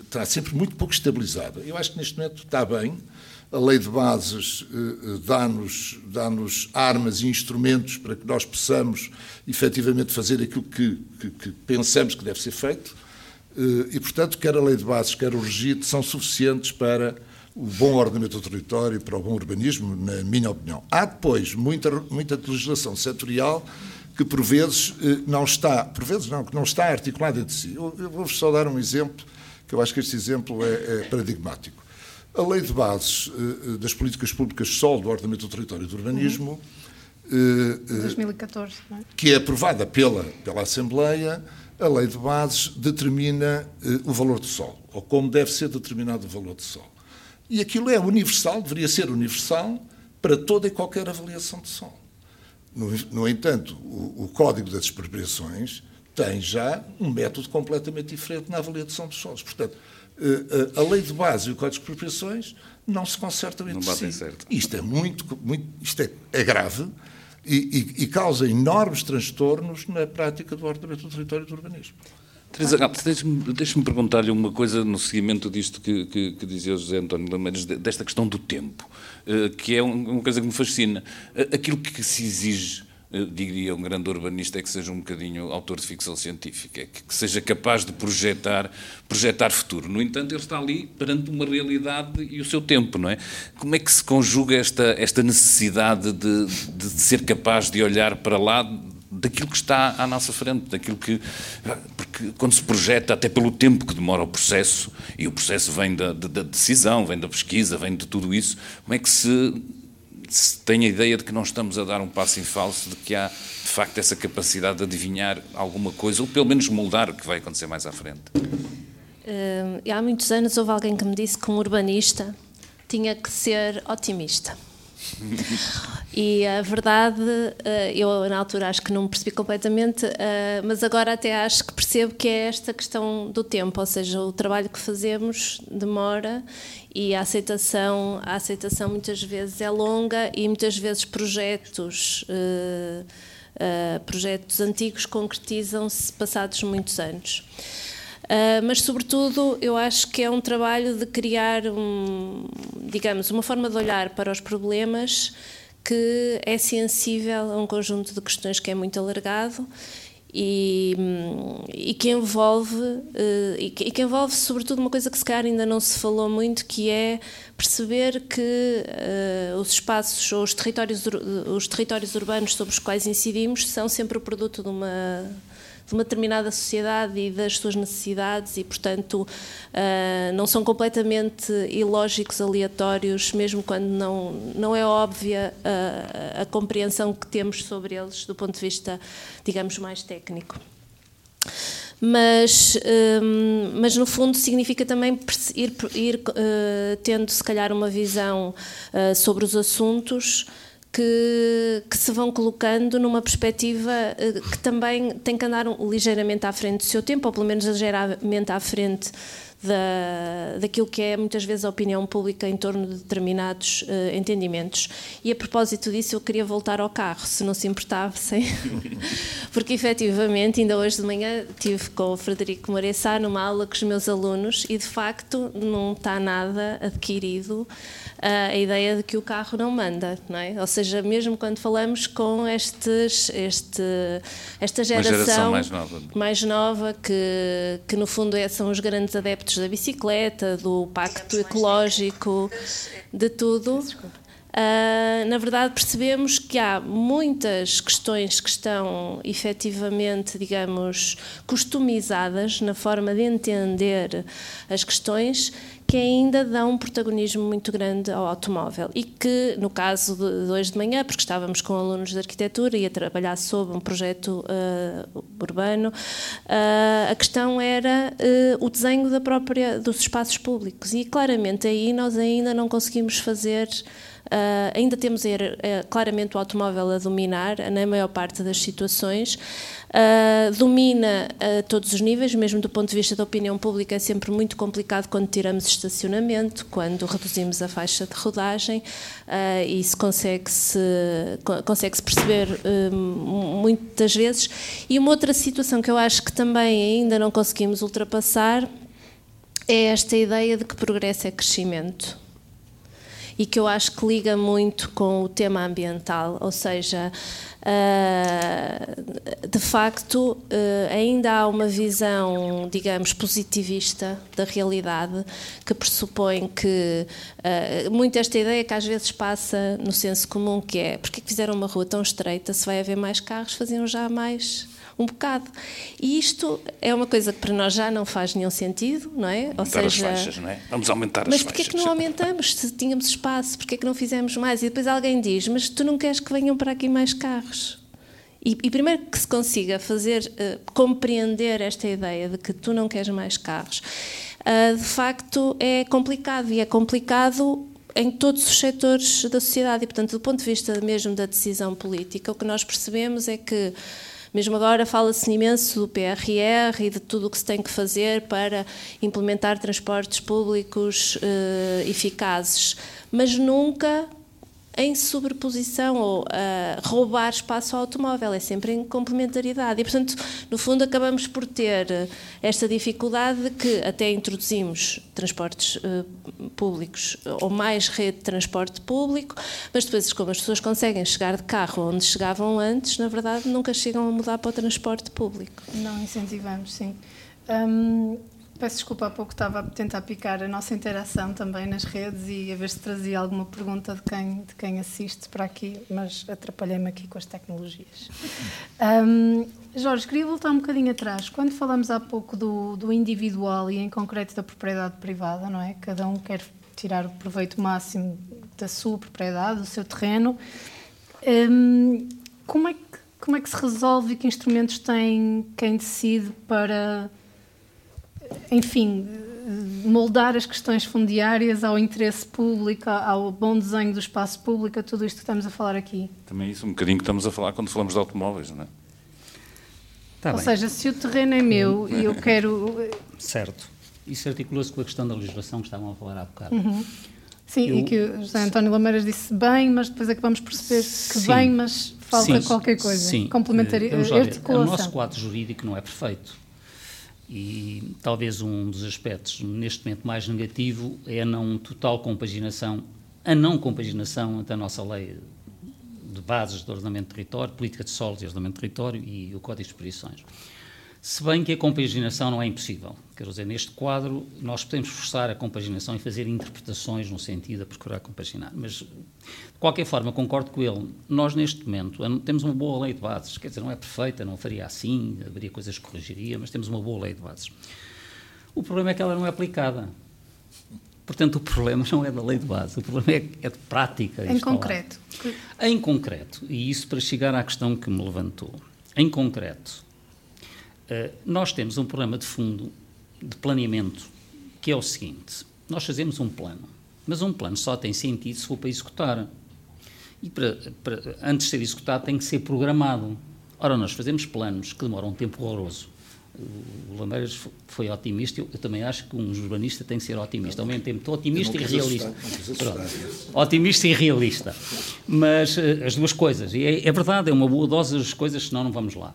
Speaker 3: está sempre muito pouco estabilizada. Eu acho que neste momento está bem a lei de bases eh, eh, dá-nos dá armas e instrumentos para que nós possamos efetivamente fazer aquilo que, que, que, pensamos que deve ser feito. Eh, e, portanto, quer a lei de bases, quer o registro são suficientes para o bom ordenamento do território, para o bom urbanismo, na minha opinião. Há depois muita, muita legislação setorial que por vezes não está, por vezes não, que não está articulada entre si. Eu, eu vou-vos só dar um exemplo, que eu acho que este exemplo é, é paradigmático. A lei de bases uh, das políticas públicas solo do ordenamento do território e do urbanismo,
Speaker 1: uhum. uh, 2014, não é?
Speaker 3: que é aprovada pela, pela Assembleia, a lei de bases determina o valor do solo, ou como deve ser determinado o valor do solo. E aquilo é universal, deveria ser universal para toda e qualquer avaliação de solo. No, no entanto, o, o, Código das Expropriações tem já um método completamente diferente na avaliação dos solos. Portanto, eh, a lei de base e o Código de Expropriações não se consertam entre não si. Certo. Isto é muito, muito isto é, é grave e, e, e, causa enormes transtornos na prática do ordenamento do território e do urbanismo.
Speaker 2: Teresa, deixe-me deixe perguntar-lhe uma coisa no seguimento disto que, que, que dizia o José António Lameiras, desta questão do tempo, eh, que é uma coisa que me fascina. Eh, aquilo que se exige diria um grande urbanista, é que seja um bocadinho autor de ficção científica, é que, que, seja capaz de projetar, projetar futuro. No entanto, ele está ali perante uma realidade e o seu tempo, não é? Como é que se conjuga esta, esta necessidade de, de ser capaz de olhar para lá daquilo que está à nossa frente, daquilo que. Porque quando se projeta, até pelo tempo que demora o processo, e o processo vem da, da, da decisão, vem da pesquisa, vem de tudo isso, como é que se tenho a ideia de que não estamos a dar um passo em falso, de que há de facto essa capacidade de adivinhar alguma coisa, ou pelo menos moldar o que vai acontecer mais à frente.
Speaker 4: Uh, há muitos anos houve alguém que me disse que um urbanista tinha que ser otimista. e a verdade, eh, eu na altura acho que não percebi completamente, eh, mas agora até acho que percebo que é esta questão do tempo, ou seja, o trabalho que fazemos demora e a aceitação, a aceitação muitas vezes é longa e muitas vezes projetos, uh, projetos antigos concretizam-se passados muitos anos. Uh, mas, sobretudo, eu acho que é um trabalho de criar, um, digamos, uma forma de olhar para os problemas que é sensível a um conjunto de questões que é muito alargado e, e, que envolve eh, e que, e que, envolve sobretudo uma coisa que se calhar ainda não se falou muito que é perceber que uh, os espaços ou os territórios os territórios urbanos sobre os quais incidimos são sempre o produto de uma de uma determinada sociedade e das suas necessidades e, portanto, uh, não são completamente ilógicos, aleatórios, mesmo quando não, não é óbvia a, a compreensão que temos sobre eles do ponto de vista, digamos, mais técnico. Mas, um, mas no fundo significa também ir, ir uh, tendo se calhar uma visão uh, sobre os assuntos que, que, se vão colocando numa perspectiva uh, que também tem que andar ligeiramente à frente do seu tempo, ou pelo menos ligeiramente à frente da, daquilo que é muitas vezes a opinião pública em torno de determinados uh, entendimentos. E a propósito disso, eu queria voltar ao carro, se não se importassem, porque efetivamente, ainda hoje de manhã, estive com o Frederico Maressá numa aula com os meus alunos e de facto não está nada adquirido a ideia de que o carro não manda, não é? Ou seja, mesmo quando falamos com estes, este, esta geração,
Speaker 2: geração mais nova,
Speaker 4: mais nova que, que no fundo é, são os grandes adeptos da bicicleta, do pacto ecológico, de tudo. Uh, na verdade, percebemos que há muitas questões que estão efetivamente, digamos, customizadas na forma de entender as questões que ainda dão um protagonismo muito grande ao automóvel e que, no caso de hoje de manhã, porque estávamos com alunos de arquitetura e a trabalhar sobre um projeto uh, urbano, uh, a questão era uh, o desenho da própria dos espaços públicos. E claramente aí nós ainda não conseguimos fazer Uh, ainda temos uh, claramente o automóvel a dominar na maior parte das situações. Uh, domina a todos os níveis, mesmo do ponto de vista da opinião pública, é sempre muito complicado quando tiramos estacionamento, quando reduzimos a faixa de rodagem, e isso consegue-se consegue -se perceber muitas vezes. E uma outra situação que eu acho que também ainda não conseguimos ultrapassar é esta ideia de que progresso é crescimento e que eu acho que liga muito com o tema ambiental, ou seja, uh, de facto, uh, ainda há uma visão, digamos, positivista da realidade que pressupõe que uh, muito esta ideia que às vezes passa no senso comum, que é porque que fizeram uma rua tão estreita, se vai haver mais carros, faziam já mais um bocado. E isto é uma coisa que para nós já não faz nenhum sentido, não é?
Speaker 2: Ou aumentar seja, as faixas, não é? Vamos aumentar
Speaker 4: mas
Speaker 2: as faixas.
Speaker 4: Mas porquê é que não aumentamos se tínhamos espaço? Porquê é que não fizemos mais? E depois alguém diz, mas tu não queres que venham para aqui mais carros? E, e primeiro que se consiga fazer, uh, compreender esta ideia de que tu não queres mais carros, uh, de facto é complicado. E é complicado em todos os setores da sociedade. E, portanto, do ponto de vista mesmo da decisão política, o que nós percebemos é que mesmo agora fala-se imenso do PRR e de tudo o que se tem que fazer para implementar transportes públicos uh, eficazes, mas nunca em sobreposição ou a roubar espaço ao automóvel, é sempre em complementaridade. E, portanto, no fundo, acabamos por ter esta dificuldade de que até introduzimos transportes uh, públicos ou mais rede de transporte público, mas depois, como as pessoas conseguem chegar de carro onde chegavam antes, na verdade, nunca chegam a mudar para o transporte público.
Speaker 1: Não incentivamos, sim. Hum, Peço desculpa, há pouco estava a tentar picar a nossa interação também nas redes e a ver se trazia alguma pergunta de quem, de quem assiste para aqui, mas atrapalhei-me aqui com as tecnologias. Um, Jorge, queria voltar um bocadinho atrás. Quando falamos há pouco do, do individual e em concreto da propriedade privada, não é? Cada um quer tirar o proveito máximo da sua propriedade, do seu terreno. Um, como, é que, como é que se resolve e que instrumentos tem quem decide para enfim, moldar as questões fundiárias ao interesse público, ao bom desenho do espaço público, a tudo isto que estamos a falar aqui.
Speaker 2: Também é isso um bocadinho que estamos a falar quando falamos de automóveis, não é?
Speaker 1: Tá Ou bem. seja, se o terreno é meu e eu quero.
Speaker 5: Certo. Isso articula-se com a questão da legislação que estavam a falar há bocado.
Speaker 1: Uhum. Sim, eu... e que o José António Lameiras disse bem, mas depois acabamos por perceber que sim. bem, mas falta sim. qualquer coisa.
Speaker 5: Sim.
Speaker 1: Complementar,
Speaker 5: uh, articulação. O nosso quadro jurídico não é perfeito. E talvez um dos aspectos neste momento mais negativo é a não total compaginação, a não compaginação entre a nossa lei de bases de ordenamento de território, política de solos e ordenamento de território e o Código de Exposições. Se bem que a compaginação não é impossível. Quero dizer, neste quadro, nós podemos forçar a compaginação e fazer interpretações no sentido de procurar compaginar. Mas, qualquer forma, concordo com ele. Nós, neste momento, temos uma boa lei de bases. Quer dizer, não é perfeita, não faria assim, haveria coisas que corrigiria, mas temos uma boa lei de bases. O problema é que ela não é aplicada. Portanto, o problema não é da lei de base, o problema é, é de prática.
Speaker 1: Em concreto.
Speaker 5: Em concreto, e isso para chegar à questão que me levantou. Em concreto, eh, nós temos um problema de fundo de planeamento, que é o seguinte: nós fazemos um plano, mas um plano só tem sentido se for para executar. E para, para, antes de ser executado tem que ser programado. Ora, nós fazemos planos que demoram um tempo horroroso. O Lameiras foi otimista, eu, eu, também acho que um urbanista tem que ser otimista, ao mesmo tempo otimista e realista. otimista e realista. Mas uh, as duas coisas, e é, é verdade, é uma boa dose das coisas, senão não vamos lá.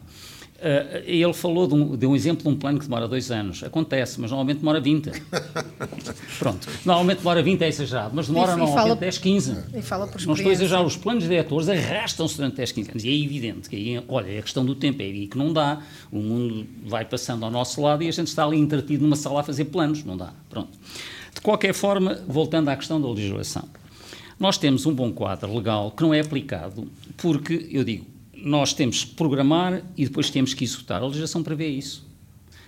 Speaker 5: Uh, ele falou de um, de um, exemplo de um plano que demora dois anos. Acontece, mas normalmente demora 20. Pronto. Normalmente demora 20 é exagerado, mas demora e, normalmente fala, 10, 15.
Speaker 1: E fala por
Speaker 5: Não estou a exagerar, os planos diretores arrastam-se durante 10, 15 anos. E é evidente que aí, olha, é a questão do tempo, é aí que não dá. O mundo vai passando ao nosso lado e a gente está ali entretido numa sala a fazer planos. Não dá. Pronto. De qualquer forma, voltando à questão da legislação. Nós temos um bom quadro legal que não é aplicado porque, eu digo, nós temos que programar e depois temos que executar. A legislação prevê isso.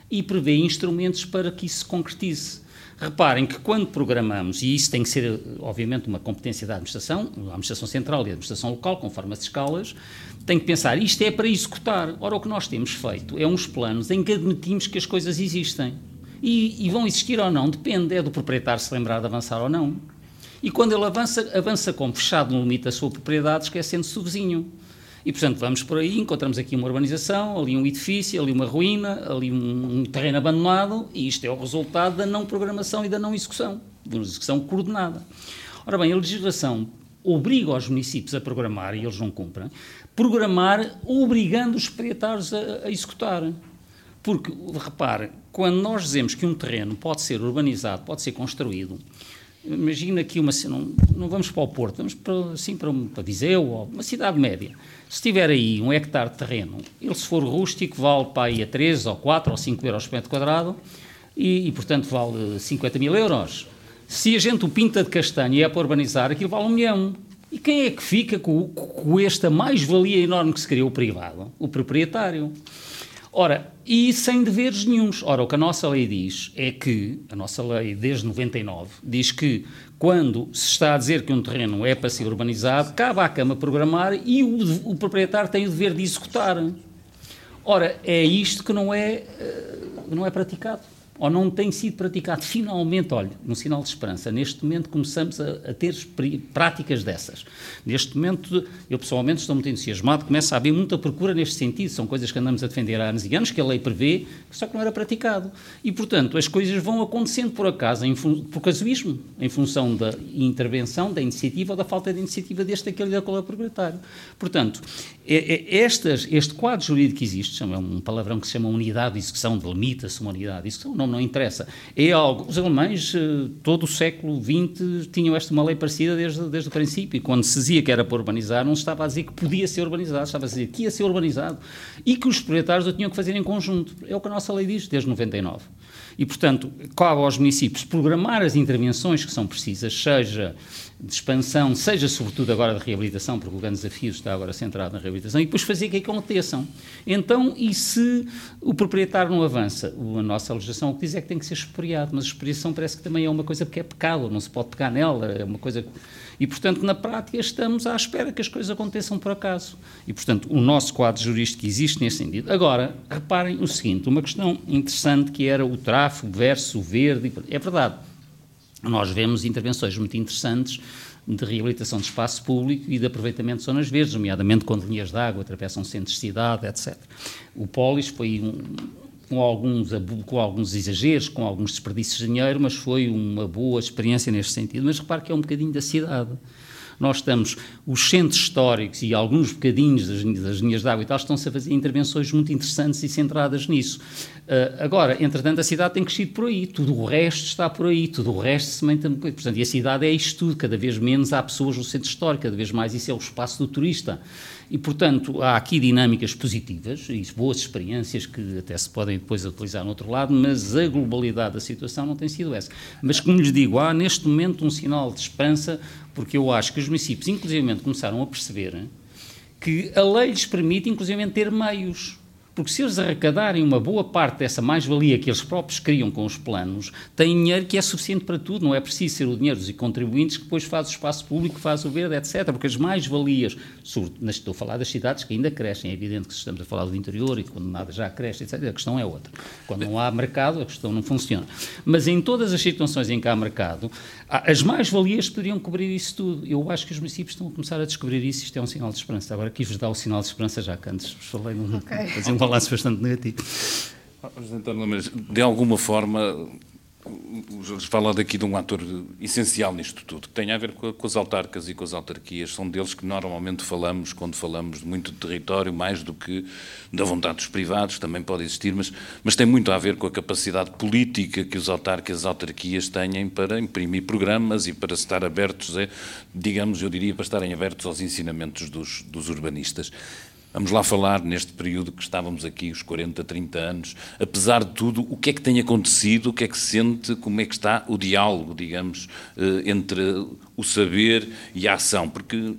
Speaker 5: E prevê instrumentos para que isso se concretize. Reparem que quando programamos, e isso tem que ser, obviamente, uma competência da administração, a administração central e a administração local, conforme as escalas, tem que pensar, isto é para executar. Ora, o que nós temos feito é uns planos em que admitimos que as coisas existem. E, e vão existir ou não, depende, é do proprietário se lembrar de avançar ou não. E quando ele avança, avança como fechado no limite da sua propriedade, esquecendo-se o vizinho. E, portanto, vamos por aí, encontramos aqui uma urbanização, ali um edifício, ali uma ruína, ali um, terreno abandonado, e isto é o resultado da não programação e da não execução, de uma execução coordenada. Ora bem, a legislação obriga os municípios a programar, e eles não cumprem, programar obrigando os proprietários a, a executar. Porque, repare, quando nós dizemos que um terreno pode ser urbanizado, pode ser construído, imagina aqui uma não, não vamos para o Porto, vamos para, assim para, para Viseu, uma cidade média. Se tiver aí um hectare de terreno, ele se for rústico vale para aí a 3 ou 4 ou 5 euros por metro quadrado e, e, portanto vale 50 mil euros. Se a gente o pinta de castanho e é para urbanizar, aquilo vale um milhão. E quem é que fica com, com esta mais-valia enorme que se criou o privado? O proprietário. Ora, e sem deveres nenhums. Ora, o que a nossa lei diz é que, a nossa lei desde 99, diz que quando se está a dizer que um terreno é para ser urbanizado, cabe à Câmara programar e o, o proprietário tem o dever de executar. Ora, é isto que não é, eh, não é praticado ou não tem sido praticado. Finalmente, olha, um sinal de esperança, neste momento começamos a, a, ter práticas dessas. Neste momento, eu pessoalmente estou muito entusiasmado, começa a haver muita procura neste sentido, são coisas que andamos a defender há anos e anos, que a lei prevê, só que não era praticado. E, portanto, as coisas vão acontecendo por acaso, em por casuísmo, em função da intervenção, da iniciativa ou da falta de iniciativa deste, aquele e daquele proprietário. Portanto, é, é, estas, este quadro jurídico que existe, é um palavrão que se chama unidade de execução, delimita-se uma unidade de execução, não não, interessa. É algo. Os alemães, eh, todo o século XX, tinham esta uma lei parecida desde, desde o princípio. E quando se dizia que era para urbanizar, não se estava a dizer que podia ser urbanizado, estava a dizer que ia ser urbanizado e que os proprietários o tinham que fazer em conjunto. É o que a nossa lei diz desde 99. E, portanto, cabe aos municípios programar as intervenções que são precisas, seja de expansão, seja sobretudo agora de reabilitação, porque o grande desafio está agora centrado na reabilitação, e depois fazer que aconteçam. Então, e se o proprietário não avança? A nossa legislação o que diz é que tem que ser expropriado, mas a expropriação parece que também é uma coisa que é pecado, não se pode pegar nela, é uma coisa... E, portanto, na prática estamos à espera que as coisas aconteçam por acaso. E, portanto, o nosso quadro jurídico existe nesse sentido. Agora, reparem o seguinte, uma questão interessante que era o tráfego versus o verde, é verdade, nós vemos intervenções muito interessantes de reabilitação de espaço público e de aproveitamento de zonas verdes, nomeadamente quando linhas de água atravessam centros de cidade, etc. O Polis foi um, com, alguns, com alguns exageros, com alguns desperdícios de dinheiro, mas foi uma boa experiência neste sentido. Mas repare que é um bocadinho da cidade nós estamos, os centros históricos e alguns bocadinhos das, das linhas de água e tal, estão-se a fazer intervenções muito interessantes e centradas nisso. Uh, agora, entretanto, a cidade tem crescido por aí, tudo o resto está por aí, tudo o resto se mantém. Portanto, e a cidade é isto tudo, cada vez menos há pessoas no centro histórico, cada vez mais isso é o espaço do turista. E, portanto, há aqui dinâmicas positivas e boas experiências que até se podem depois utilizar no outro lado, mas a globalidade da situação não tem sido essa. Mas, como lhes digo, há neste momento um sinal de esperança, porque eu acho que os municípios, inclusivamente, começaram a perceber que a lei lhes permite, inclusivamente, ter meios porque se eles arrecadarem uma boa parte dessa mais-valia que eles próprios criam com os planos, têm dinheiro que é suficiente para tudo, não é preciso ser o dinheiro dos contribuintes que depois faz o espaço público, faz o verde, etc. Porque as mais-valias, estou a falar das cidades que ainda crescem, é evidente que estamos a falar do interior e quando nada já cresce, etc. A questão é outra. Quando não há mercado, a questão não funciona. Mas em todas as situações em que há mercado, as mais-valias poderiam cobrir isso tudo. Eu acho que os municípios estão a começar a descobrir isso, isto é um sinal de esperança. Agora quis-vos dar o sinal de esperança já que antes falei num, okay balanço bastante negativo.
Speaker 2: de alguma forma, fala daqui de um ator essencial nisto tudo, que tem a ver com, com, as autarcas e com as autarquias. São deles que normalmente falamos quando falamos muito de território, mais do que da vontade dos privados, também pode existir, mas, mas tem muito a ver com a capacidade política que os autarcas e as autarquias têm para imprimir programas e para estar abertos, a, digamos, eu diria, para estarem abertos aos ensinamentos dos, dos urbanistas. Vamos lá falar neste período que estávamos aqui, os 40, 30 anos, apesar de tudo, o que é que tem acontecido, o que é que se sente, como é que está o diálogo, digamos, eh, entre o saber e a ação, porque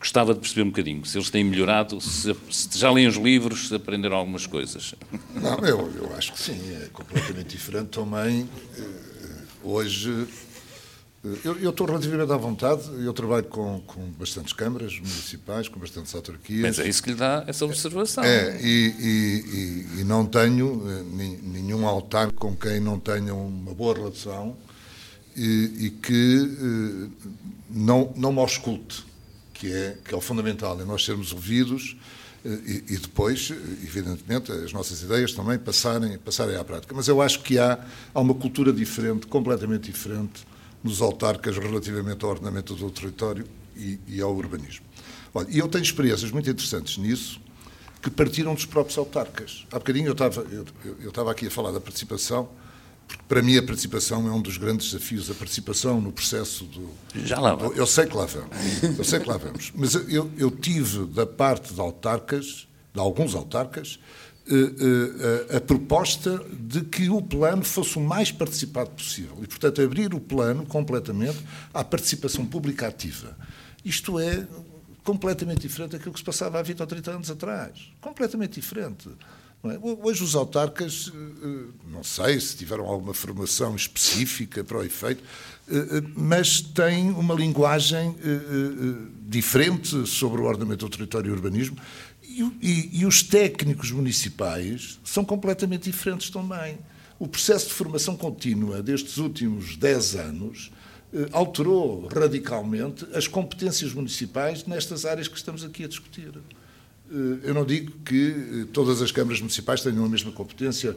Speaker 2: gostava de perceber um bocadinho se eles têm melhorado, se, se já leem os livros, se aprenderam algumas coisas.
Speaker 3: Não, eu, eu acho que sim, é completamente diferente também. Eh, hoje eu, estou relativamente à vontade, eu trabalho com, com bastantes câmaras municipais, com bastantes autarquias.
Speaker 2: Mas é isso que lhe dá essa observação.
Speaker 3: É, e, e, e, não tenho eh, nenhum altar com quem não tenha uma boa relação e, e que eh, não, não me ausculte, que é, que é o fundamental, é nós sermos ouvidos eh, e, e, depois, evidentemente, as nossas ideias também passarem, passarem à prática. Mas eu acho que há, há uma cultura diferente, completamente diferente, nos autarcas relativamente ao ordenamento do território e, e ao urbanismo. Olha, e eu tenho experiências muito interessantes nisso que partiram dos próprios autarcas. Há bocadinho eu estava, eu, eu estava aqui a falar da participação, porque para mim a participação é um dos grandes desafios, a participação no processo do...
Speaker 2: Já lá vamos.
Speaker 3: Eu sei que lá vamos, eu sei que lá vamos. Mas eu, eu tive da parte de autarcas, de alguns autarcas, a, eh, eh, a, proposta de que o plano fosse o mais participado possível e, portanto, abrir o plano completamente à participação pública ativa. Isto é completamente diferente daquilo que se passava há 20 ou 30 anos atrás. Completamente diferente. É? Hoje os autarcas, eh, não sei se tiveram alguma formação específica para o efeito, mas têm uma linguagem diferente sobre o ordenamento do território e o urbanismo e, e, os técnicos municipais são completamente diferentes também. O processo de formação contínua destes últimos 10 anos eh, alterou radicalmente as competências municipais nestas áreas que estamos aqui a discutir. Eh, eu não digo que eh, todas as câmaras municipais tenham a mesma competência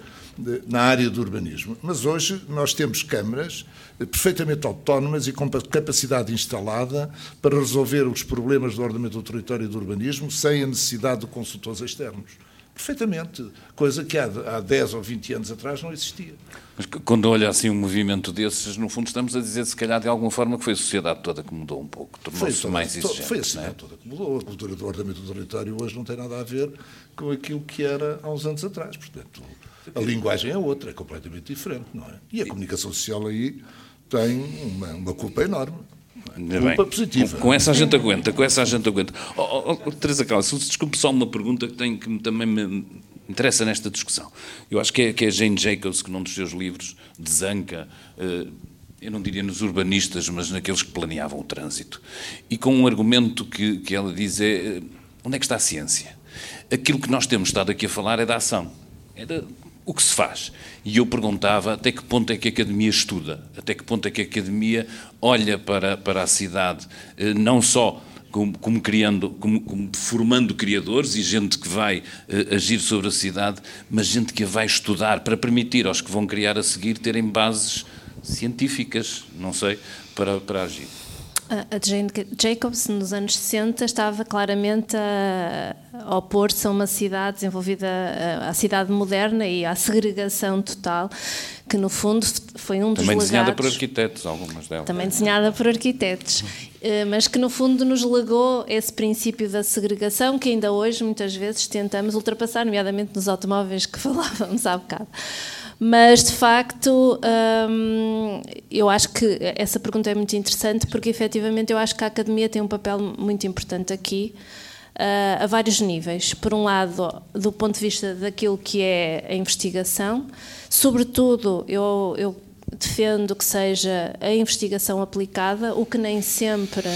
Speaker 3: na área do urbanismo, mas hoje nós temos câmaras perfeitamente autónomas e com capacidade instalada para resolver os problemas do ordenamento do território e do urbanismo sem a necessidade de consultores externos. Perfeitamente, coisa que há, há 10 ou 20 anos atrás não existia.
Speaker 2: Mas quando olha assim um movimento desses, no fundo estamos a dizer, se calhar, de alguma forma, que foi a sociedade toda que mudou um pouco, tornou-se mais exigente.
Speaker 3: Foi a sociedade é? toda que mudou. A cultura do ordenamento território hoje não tem nada a ver com aquilo que era há uns anos atrás. Portanto, a linguagem é outra, é completamente diferente, não é? E a comunicação social aí tem uma, uma culpa enorme. Culpa bem. positiva.
Speaker 2: Com, com, essa a gente aguenta, com essa a gente aguenta. Oh, oh, oh Teresa Callas, desculpe só uma pergunta que, tem, que também me interessa nesta discussão. Eu acho que é, que é Jane Jacobs que num dos seus livros desanca, eh, eu não diria nos urbanistas, mas naqueles que planeavam o trânsito. E com um argumento que, que ela diz é, eh, onde é que está a ciência? Aquilo que nós temos estado aqui a falar é da ação. É da, o que se faz. E eu perguntava até que ponto é que a Academia estuda, até que ponto é que a Academia olha para, para a cidade, eh, não só como, como criando, como, como, formando criadores e gente que vai uh, agir sobre a cidade, mas gente que a vai estudar para permitir aos que vão criar a seguir terem bases científicas, não sei, para, para agir.
Speaker 4: A Jane Jacobs, nos anos 60, estava claramente a, opor-se a uma cidade desenvolvida, à cidade moderna e à segregação total, que no fundo foi um dos
Speaker 2: Também
Speaker 4: legados,
Speaker 2: desenhada por arquitetos, algumas delas.
Speaker 4: Também desenhada por arquitetos, eh, mas que no fundo nos legou esse princípio da segregação que ainda hoje muitas vezes tentamos ultrapassar, nomeadamente nos automóveis que falávamos há bocado. Mas, de facto, hum, eu acho que essa pergunta é muito interessante porque, efetivamente, eu acho que a academia tem um papel muito importante aqui. Uh, a vários níveis. Por um lado, do ponto de vista daquilo que é a investigação, sobretudo, eu, eu defendo que seja a investigação aplicada, o que nem sempre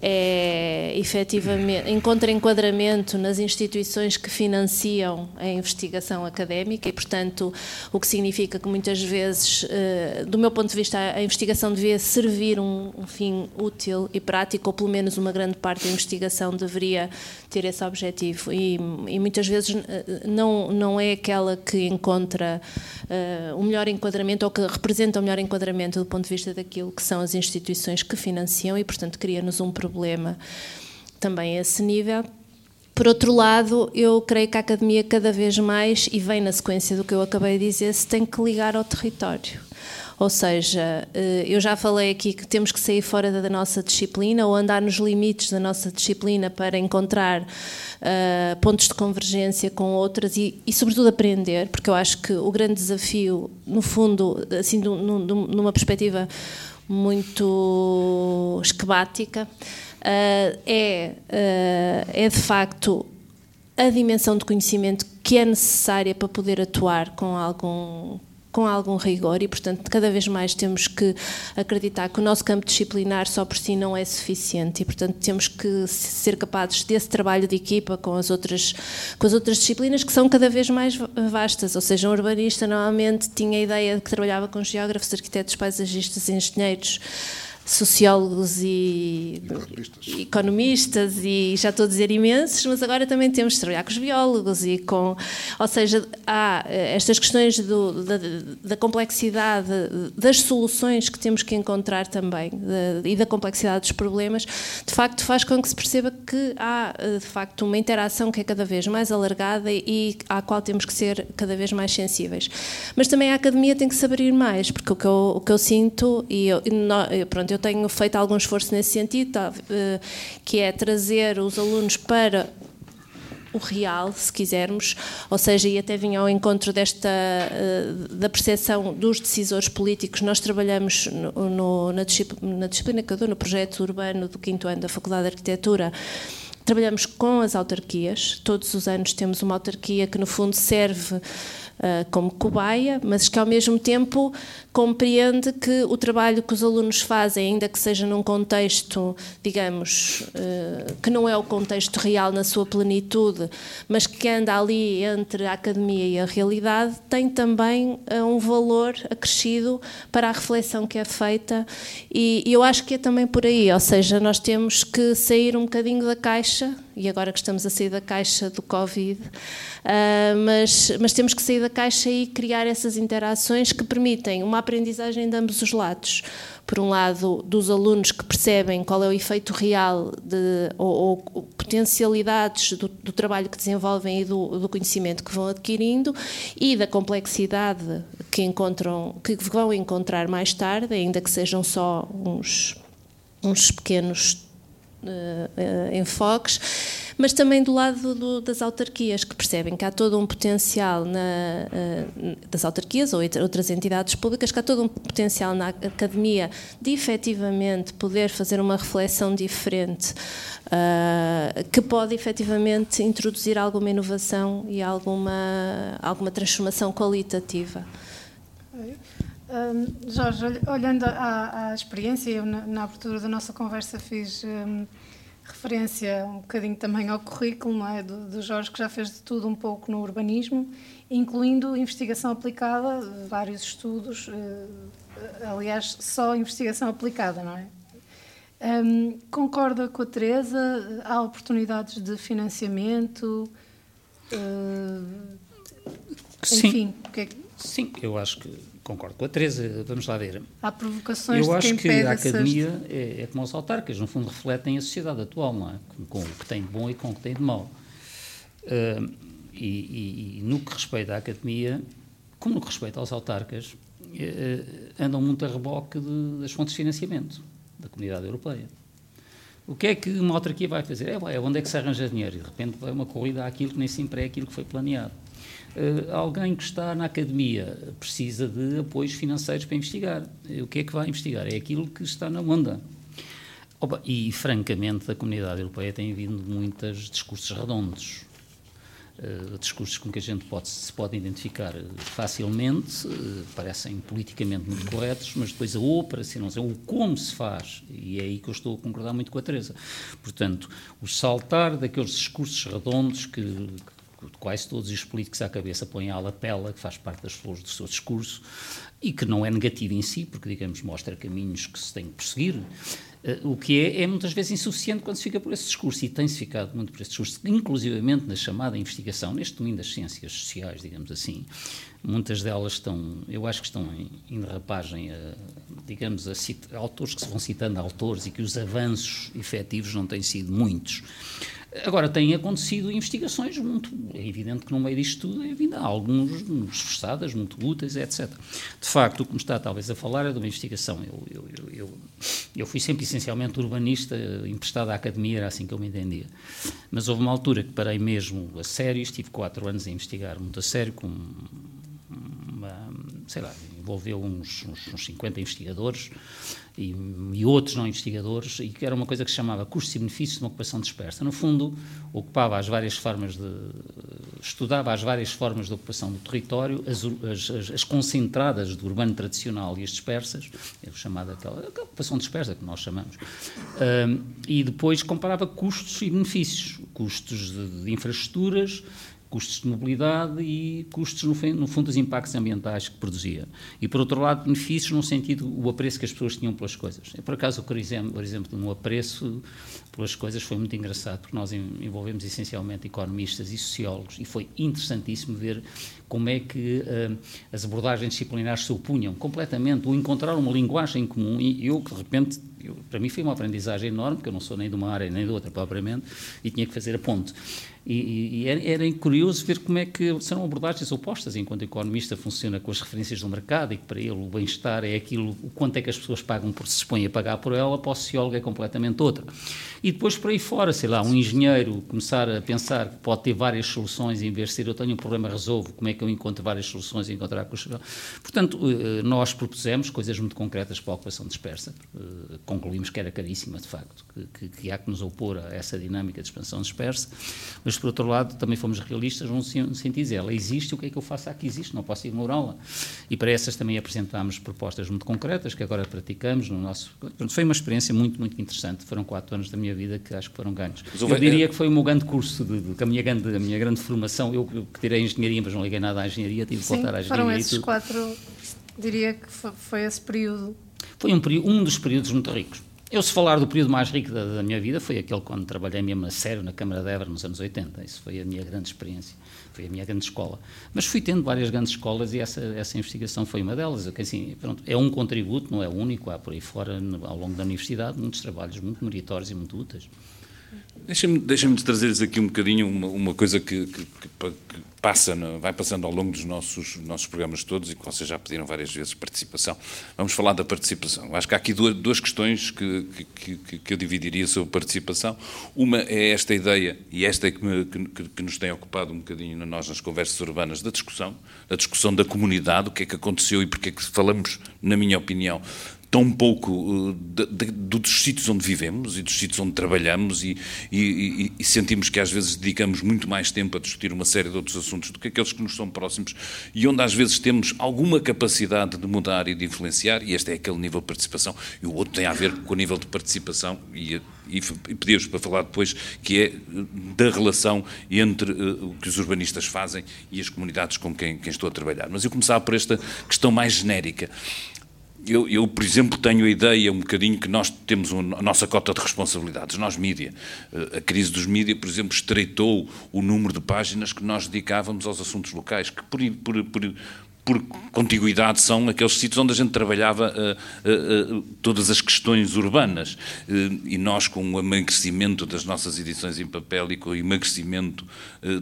Speaker 4: é efetivamente encontra enquadramento nas instituições que financiam a investigação académica e, portanto, o que significa que muitas vezes, eh, do meu ponto de vista, a investigação devia servir um, fim útil e prático, ou pelo menos uma grande parte da investigação deveria ter esse objetivo. E, e muitas vezes não não é aquela que encontra uh, o melhor enquadramento ou que representa o melhor enquadramento do ponto de vista daquilo que são as instituições que financiam e portanto cria-nos um problema também a esse nível. Por outro lado, eu creio que a academia cada vez mais, e vem na sequência do que eu acabei de dizer, se tem que ligar ao território. Ou seja, eh, eu já falei aqui que temos que sair fora da nossa disciplina ou andar nos limites da nossa disciplina para encontrar uh, pontos de convergência com outras e, e, sobretudo, aprender, porque eu acho que o grande desafio, no fundo, assim, numa perspectiva muito esquemática, uh, é, uh, é de facto a dimensão de conhecimento que é necessária para poder atuar com algum com algum rigor e, portanto, cada vez mais temos que acreditar que o nosso campo disciplinar só por si não é suficiente e, portanto, temos que ser capazes desse trabalho de equipa com as outras, com as outras disciplinas que são cada vez mais vastas. Ou seja, um urbanista normalmente tinha a ideia de que trabalhava com geógrafos, arquitetos, paisagistas, engenheiros sociólogos e economistas. economistas. e já estou a dizer imensos, mas agora também temos de trabalhar com os biólogos e com, ou seja, há eh, estas questões do, da, da, complexidade das soluções que temos que encontrar também de, e da complexidade dos problemas, de facto faz com que se perceba que há eh, de facto uma interação que é cada vez mais alargada e à qual temos que ser cada vez mais sensíveis. Mas também a academia tem que se abrir mais, porque o que eu, o que eu sinto e eu, pronto, eu tenho feito algum esforço nesse sentido, tá, eh, que é trazer os alunos para o real, se quisermos, ou seja, e até vinha ao encontro desta eh, da percepção dos decisores políticos. Nós trabalhamos no, no, na, disciplina, na disciplina que eu dou, no projeto urbano do quinto ano da Faculdade de Arquitetura. Trabalhamos com as autarquias, todos os anos temos uma autarquia que, no fundo, serve uh, como cobaia, mas que, ao mesmo tempo, compreende que o trabalho que os alunos fazem, ainda que seja num contexto, digamos, eh, que não é o contexto real na sua plenitude, mas que anda ali entre a academia e a realidade, tem também eh, um valor acrescido para a reflexão que é feita. E eu acho que é também por aí, ou seja, nós temos que sair um bocadinho da caixa e agora que estamos a sair da caixa do Covid, uh, mas, mas temos que sair da caixa e criar essas interações que permitem uma aprendizagem de ambos os lados. Por um lado, dos alunos que percebem qual é o efeito real de, ou, ou potencialidades do, do, trabalho que desenvolvem e do, do, conhecimento que vão adquirindo e da complexidade que encontram, que vão encontrar mais tarde, ainda que sejam só uns, uns pequenos enfoques, mas também do lado do, das autarquias, que percebem que há todo um potencial na, uh, das autarquias ou outras entidades públicas, que há todo um potencial na academia de efetivamente poder fazer uma reflexão diferente, uh, que pode efetivamente introduzir alguma inovação e alguma, alguma transformação qualitativa.
Speaker 1: Um, Jorge, olhando à, à experiência, eu na, na, abertura da nossa conversa fiz um, referência um bocadinho também ao currículo é, do, do, Jorge, que já fez de tudo um pouco no urbanismo, incluindo investigação aplicada, vários estudos, uh, aliás, só investigação aplicada, não é? Um, concorda com a Teresa? Há oportunidades de financiamento? Uh,
Speaker 5: enfim, Sim. Que é que... Sim, eu acho que concordo com a Teresa, vamos lá ver.
Speaker 1: Há provocações
Speaker 5: Eu acho
Speaker 1: que
Speaker 5: a academia é, é, como os autarcas, no fundo refletem a sociedade atual, não é? Com, com o que tem de bom e com o que tem de mau. Uh, e, e, e, no que respeita à academia, como no que respeita aos autarcas, uh, andam muito a reboque de, das fontes de financiamento da comunidade europeia. O que é que uma autarquia vai fazer? É, é onde é que se arranja dinheiro? E de repente vai uma corrida àquilo que nem sempre é aquilo que foi planeado. Uh, alguém que está na academia precisa de apoios financeiros para investigar. O que é que vai investigar? É aquilo que está na onda. Opa, e, francamente, da comunidade europeia tem havido muitos discursos redondos. Uh, discursos com que a gente pode, se pode identificar facilmente, uh, parecem politicamente muito corretos, mas depois a operação, o como se faz, e é aí que eu estou a concordar muito com a Teresa. Portanto, o saltar daqueles discursos redondos que, quase todos os políticos à cabeça põem a lapela, que faz parte das flores do seu discurso, e que não é negativo em si, porque, digamos, mostra caminhos que se tem que prosseguir, Uh, o que é, é, muitas vezes insuficiente quando se fica por esse discurso, e tem-se ficado muito por esse discurso, inclusivamente na chamada investigação, neste domínio das ciências sociais, digamos assim, muitas delas estão, eu acho que estão em, em derrapagem, a, digamos, a, cita, autores que se vão citando autores e que os avanços efetivos não têm sido muitos. Agora, têm acontecido investigações muito. É evidente que no meio disto tudo é vindo alguns esforçadas, muito úteis, etc. De facto, o que me está talvez a falar é de uma investigação. Eu, eu, eu, eu fui sempre essencialmente urbanista, emprestado à academia, era assim que eu me entendia. Mas houve uma altura que parei mesmo a sério, estive quatro anos a investigar muito a sério, com uma, sei lá, envolveu uns, uns, uns 50 investigadores e, e, outros não investigadores, e que era uma coisa que se chamava custos e benefícios de uma ocupação dispersa. No fundo, ocupava as várias formas de. estudava as várias formas de ocupação do território, as, as, as concentradas do urbano tradicional e as dispersas, é chamada aquela, ocupação dispersa que nós chamamos, um, e depois comparava custos e benefícios, custos de, de infraestruturas custos de mobilidade e custos, no, no fundo, dos impactos ambientais que produzia. E, por outro lado, benefícios no sentido, o apreço que as pessoas tinham pelas coisas. Por acaso, por exemplo, no apreço pelas coisas foi muito engraçado, porque nós envolvemos essencialmente economistas e sociólogos, e foi interessantíssimo ver como é que uh, as abordagens disciplinares se opunham completamente, ou encontrar uma linguagem comum, e eu, de repente, eu, para mim foi uma aprendizagem enorme, porque eu não sou nem de uma área nem de outra propriamente, e tinha que fazer a ponte. E, e, era, curioso ver como é que são abordagens opostas, enquanto o economista funciona com as referências do mercado e que para ele o bem-estar é aquilo, o quanto é que as pessoas pagam por se expõem a pagar por ela, para o sociólogo é completamente outra. E depois por aí fora, sei lá, um engenheiro começar a pensar que pode ter várias soluções em vez de ser eu tenho um problema, resolvo, como é que eu encontro várias soluções e encontrar com Portanto, eh, nós propusemos coisas muito concretas para a ocupação dispersa, eh, concluímos que era caríssima, de facto, que, que, há que nos opor a essa dinâmica de expansão dispersa, mas por outro lado também fomos realistas num sentido ela existe, o que é que eu faço aqui existe, não posso ignorá-la. E para essas também apresentámos propostas muito concretas que agora praticamos no nosso... Foi uma experiência muito, muito interessante, foram quatro anos da minha vida que acho que foram ganhos. Eu diria que foi o meu grande curso, de, de, a, minha grande, a minha grande formação, eu, que tirei engenharia, mas não liguei nada à engenharia, tive que voltar à engenharia.
Speaker 1: foram esses quatro, diria que foi, foi esse período...
Speaker 5: Foi um, um dos períodos muito ricos. Eu, se falar do período mais rico da, da, minha vida, foi aquele quando trabalhei mesmo a sério na Câmara de Évora, nos anos 80. Isso foi a minha grande experiência, foi a minha grande escola. Mas fui tendo várias grandes escolas e essa, essa investigação foi uma delas. Assim, pronto, é um contributo, não é único, há por aí fora, ao longo da universidade, muitos trabalhos muito meritórios e muito úteis.
Speaker 2: Deixa-me deixa trazer-lhes aqui um bocadinho uma, uma coisa que, que, que, que passa, vai passando ao longo dos nossos, nossos programas todos e que vocês já pediram várias vezes participação. Vamos falar da participação. Acho que há aqui duas, duas questões que, que, que, eu dividiria sobre participação. Uma é esta ideia, e esta é que, me, que, nos tem ocupado um bocadinho nós nas conversas urbanas, da discussão, da discussão da comunidade, o que é que aconteceu e porque é que falamos, na minha opinião, tão pouco uh, de, de, dos sítios onde vivemos e dos sítios onde trabalhamos e, e, e, sentimos que às vezes dedicamos muito mais tempo a discutir uma série de outros assuntos do que aqueles que nos são próximos e onde às vezes temos alguma capacidade de mudar e de influenciar, e este é aquele nível de participação, e o outro tem a ver com o nível de participação e, e, pedir-vos para falar depois, que é uh, da relação entre uh, o que os urbanistas fazem e as comunidades com quem, quem estou a trabalhar. Mas eu começava por esta questão mais genérica. Eu, eu, por exemplo, tenho a ideia um bocadinho que nós temos a nossa cota de responsabilidades, nós mídia. Eh, a crise dos mídia, por exemplo, estreitou o número de páginas que nós dedicávamos aos assuntos locais, que por, por, por por contiguidade, são aqueles sítios onde a gente trabalhava uh, uh, uh, todas as questões urbanas. e nós, com o emagrecimento das nossas edições em papel e com o emagrecimento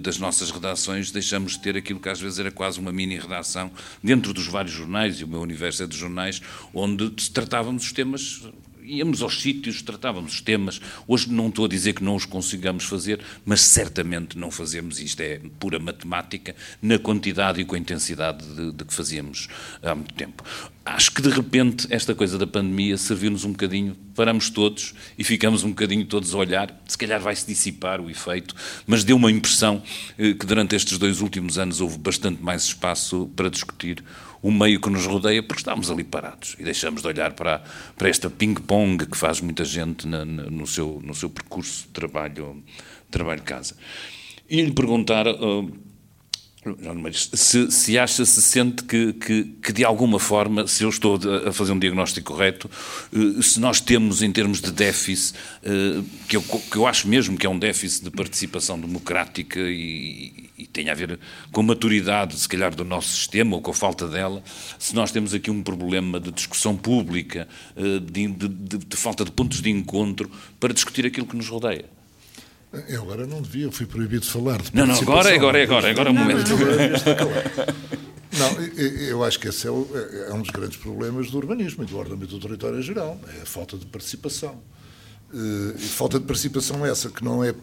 Speaker 2: das nossas redações, deixamos de ter aquilo que às vezes era quase uma mini-redação dentro dos vários jornais, e o meu universo é de jornais, onde tratávamos os temas íamos aos sítios, tratávamos os temas. Hoje não estou a dizer que não os consigamos fazer, mas certamente não fazemos, isto é pura matemática, na quantidade e com a intensidade de, de que fazíamos há muito tempo. Acho que de repente esta coisa da pandemia serviu-nos um bocadinho, paramos todos e ficamos um bocadinho todos a olhar, se calhar vai-se dissipar o efeito, mas deu uma impressão eh, que durante estes dois últimos anos houve bastante mais espaço para discutir o meio que nos rodeia, porque estamos ali parados e deixamos de olhar para, para esta ping-pong que faz muita gente na, na, no, seu, no seu percurso de trabalho-casa. Trabalho e lhe perguntar. Uh, se, se, acha, se sente que, que, que, de alguma forma, se eu estou a fazer um diagnóstico correto, uh, se nós temos em termos de déficit, uh, que eu, que eu acho mesmo que é um déficit de participação democrática e, e tem a ver com a maturidade, se calhar, do nosso sistema ou com a falta dela, se nós temos aqui um problema de discussão pública, eh, de, de, de, de falta de pontos de encontro para discutir aquilo que nos rodeia.
Speaker 3: Eu agora não devia, fui proibido de falar. De
Speaker 2: não, não, agora é agora, é agora, agora é o momento.
Speaker 3: Não, eu acho que esse é, o, é, um dos grandes problemas do urbanismo e do ordenamento do território em geral, é a falta de participação. Eh, e falta de participação essa que não é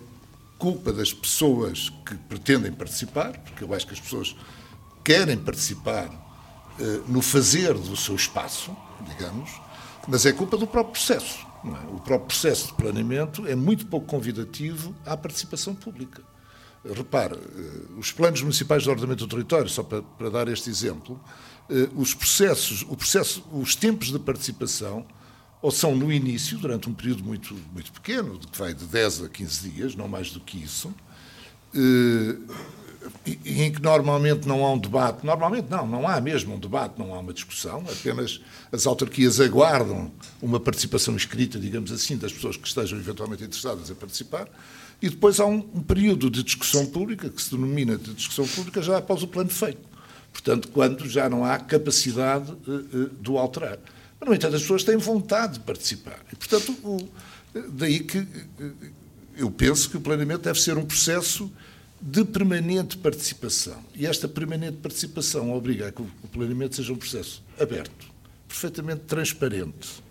Speaker 3: culpa das pessoas que pretendem participar, porque eu acho que as pessoas querem participar uh, no fazer do seu espaço, digamos, mas é culpa do próprio processo. É? O próprio processo de planeamento é muito pouco convidativo à participação pública. Repare, uh, os planos municipais de ordenamento do território, só para, para dar este exemplo, uh, os processos, o processo, os tempos de participação ou são no início, durante um período muito, muito pequeno, que vai de 10 a 15 dias, não mais do que isso, eh, em que normalmente não há um debate, normalmente não, não há mesmo um debate, não há uma discussão, apenas as autarquias aguardam uma participação escrita, digamos assim, das pessoas que estejam eventualmente interessadas em participar, e depois há um, um período de discussão pública, que se denomina de discussão pública já após o plano feito. Portanto, quando já não há capacidade uh, uh, de o alterar. Mas, no entanto, as pessoas têm vontade de participar. E, portanto, o, daí que eu penso que o planeamento deve ser um processo de permanente participação. E esta permanente participação obriga a que o planeamento seja um processo aberto, perfeitamente transparente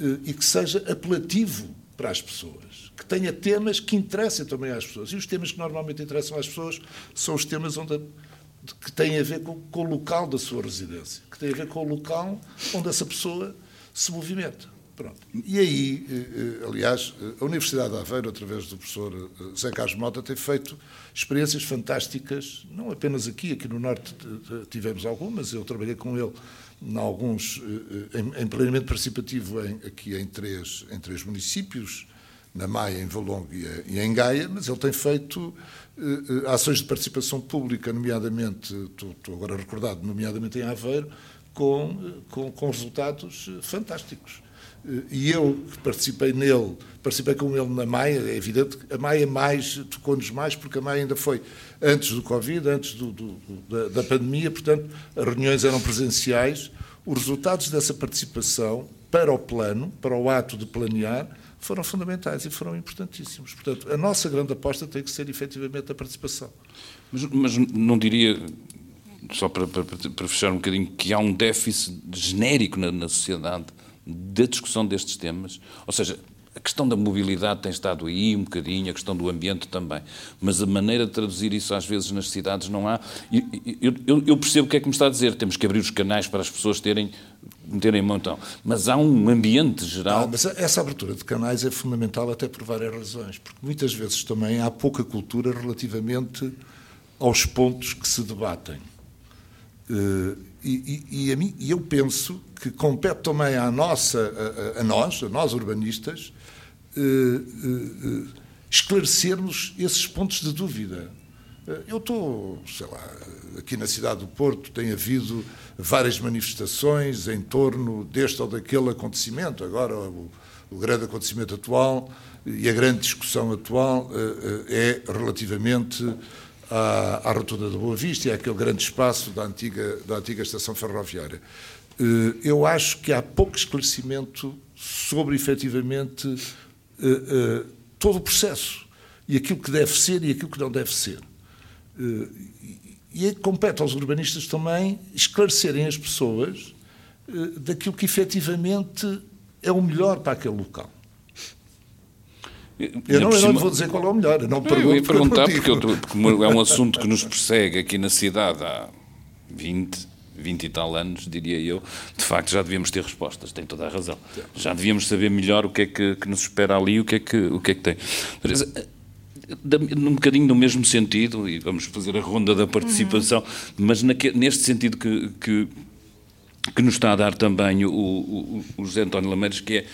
Speaker 3: eh, e que seja apelativo para as pessoas, que tenha temas que interessem também às pessoas. E os temas que normalmente interessam às pessoas são os temas onde que têm a ver com, com, o local da sua residência, que têm a ver com o local onde essa pessoa se movimenta. Pronto. E aí, eh, eh, aliás, a Universidade de Aveiro, através do professor eh, Zé Carlos Mota, tem feito experiências fantásticas, não apenas aqui, aqui no Norte tivemos algumas, eu trabalhei com ele em alguns, em, planeamento participativo em, aqui em três, em três municípios, na Maia, em Valongo e em Gaia, mas ele tem feito ações de participação pública, nomeadamente, estou, estou, agora recordado, nomeadamente em Aveiro, com, com, com resultados fantásticos. E eu que participei nele, participei com ele na Maia, é evidente que a Maia mais tocou-nos mais, porque a Maia ainda foi antes do Covid, antes do, do, da, da pandemia, portanto, as reuniões eram presenciais. Os resultados dessa participação para o plano, para o ato de planear, foram fundamentais e foram importantíssimos. Portanto, a nossa grande aposta tem que ser efetivamente a participação.
Speaker 2: Mas, mas não diria, só para, para, para, fechar um bocadinho, que há um déficit genérico na, na sociedade da discussão destes temas? Ou seja, a questão da mobilidade tem estado aí um bocadinho, a questão do ambiente também, mas a maneira de traduzir isso às vezes nas cidades não há. Eu, eu, eu percebo o que é que me está a dizer, temos que abrir os canais para as pessoas terem, meterem mão então, mas há um ambiente geral.
Speaker 3: Ah, mas essa abertura de canais é fundamental até por várias razões, porque muitas vezes também há pouca cultura relativamente aos pontos que se debatem. Uh, e, e, mim, e, eu penso que compete também à nossa, a, a nós, a nós urbanistas, eh, eh, esclarecermos esses pontos de dúvida. Eh, eu estou, sei lá, aqui na cidade do Porto tem havido várias manifestações em torno deste ou daquele acontecimento. Agora, o, o grande acontecimento atual e a grande discussão atual é relativamente à, à rotunda da Boa Vista e àquele grande espaço da antiga, da antiga estação ferroviária. Eh, eu acho que há pouco esclarecimento sobre, efetivamente, eh, eh, todo o processo e aquilo que deve ser e aquilo que não deve ser. E compete aos urbanistas também esclarecerem as pessoas daquilo que efetivamente é o melhor para aquele local. Eu não, eu não vou dizer qual é o melhor, eu não pergunto. Eu
Speaker 2: ia perguntar, porque, eu, porque é um assunto que nos persegue aqui na cidade há 20, 20 e tal anos, diria eu, de facto já devíamos ter respostas, tem toda a razão. Já devíamos saber melhor o que é que, que nos espera ali, o que é que, o que, é que tem. Teresa, num bocadinho no mesmo sentido, e vamos fazer a ronda da participação, uhum. mas naque, neste sentido que, que, que, nos está a dar também o, o, o José António Lameiros, que é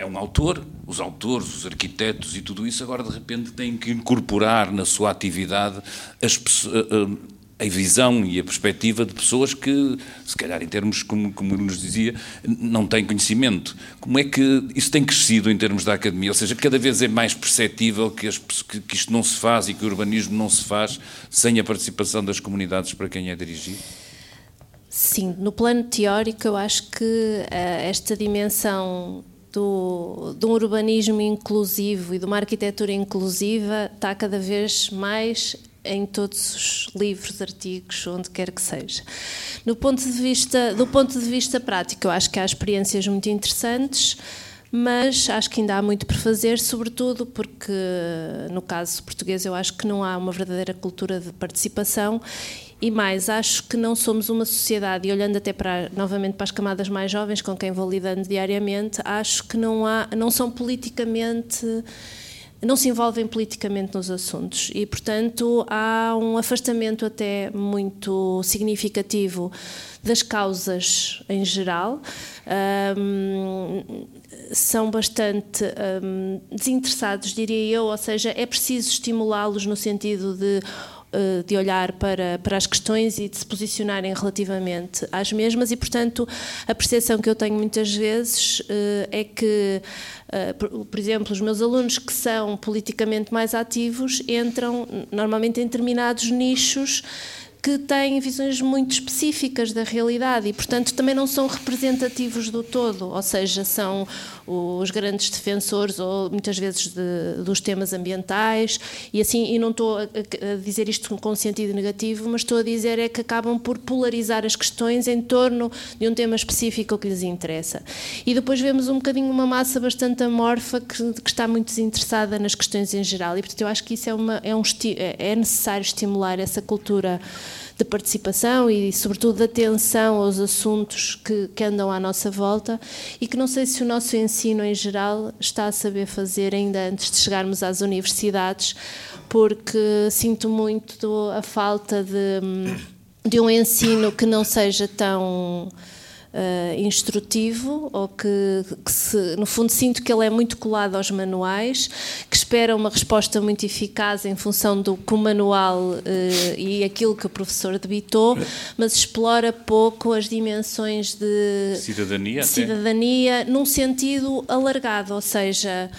Speaker 2: é um autor, os autores, os arquitetos e tudo isso agora de repente têm que incorporar na sua atividade as, a, a visão e a perspectiva de pessoas que, se calhar em termos, como, como nos dizia, não têm conhecimento. Como é que isso tem crescido em termos da academia? Ou seja, cada vez é mais perceptível que, as, que, que isto não se faz e que o urbanismo não se faz sem a participação das comunidades para quem é dirigido?
Speaker 4: Sim, no plano teórico eu acho que uh, esta dimensão do, de um urbanismo inclusivo e de uma arquitetura inclusiva está cada vez mais em todos os livros, artigos, onde quer que seja. No ponto de vista, do ponto de vista prático, eu acho que há experiências muito interessantes, mas acho que ainda há muito por fazer, sobretudo porque, no caso português, eu acho que não há uma verdadeira cultura de participação e mais, acho que não somos uma sociedade, e olhando até para, novamente para as camadas mais jovens com quem vou lidando diariamente, acho que não, há, não são politicamente não se envolvem politicamente nos assuntos e, portanto, há um afastamento até muito significativo das causas em geral. Um, são bastante um, desinteressados, diria eu, ou seja, é preciso estimulá-los no sentido de de olhar para, para as questões e de se posicionarem relativamente às mesmas, e, portanto, a percepção que eu tenho muitas vezes eh, é que, eh, por exemplo, os meus alunos que são politicamente mais ativos entram normalmente em determinados nichos que têm visões muito específicas da realidade e, portanto, também não são representativos do todo, ou seja, são os grandes defensores ou muitas vezes de, dos temas ambientais e assim, e não estou a, a, dizer isto com sentido negativo, mas estou a dizer é que acabam por polarizar as questões em torno de um tema específico que lhes interessa. E depois vemos um bocadinho uma massa bastante amorfa que, que está muito desinteressada nas questões em geral e, portanto, eu acho que isso é, uma, é, um, é necessário estimular essa cultura de participação e, sobretudo, de atenção aos assuntos que, que, andam à nossa volta e que não sei se o nosso ensino em geral está a saber fazer ainda antes de chegarmos às universidades, porque sinto muito a falta de, de um ensino que não seja tão uh, instrutivo ou que, que se, no fundo sinto que ele é muito colado aos manuais, que espera uma resposta muito eficaz em função do que o manual uh, e aquilo que o professor debitou, mas explora pouco as dimensões de
Speaker 2: cidadania,
Speaker 4: de cidadania num sentido alargado, ou seja,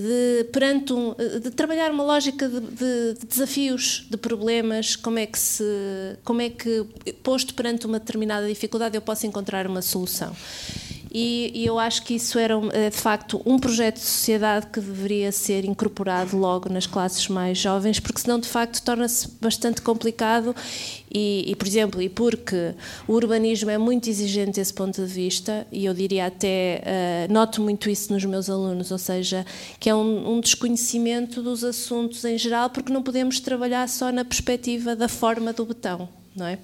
Speaker 4: de, perante um, eh, de trabalhar uma lógica de, de, de, desafios, de problemas, como é que se, como é que posto perante uma determinada dificuldade eu posso encontrar uma solução. E, e, eu acho que isso era é, de facto um projeto de sociedade que deveria ser incorporado logo nas classes mais jovens, porque senão de facto torna-se bastante complicado e, e, por exemplo, e porque o urbanismo é muito exigente desse ponto de vista, e eu diria até, uh, noto muito isso nos meus alunos, ou seja, que é um, um desconhecimento dos assuntos em geral, porque não podemos trabalhar só na perspectiva da forma do betão, não é?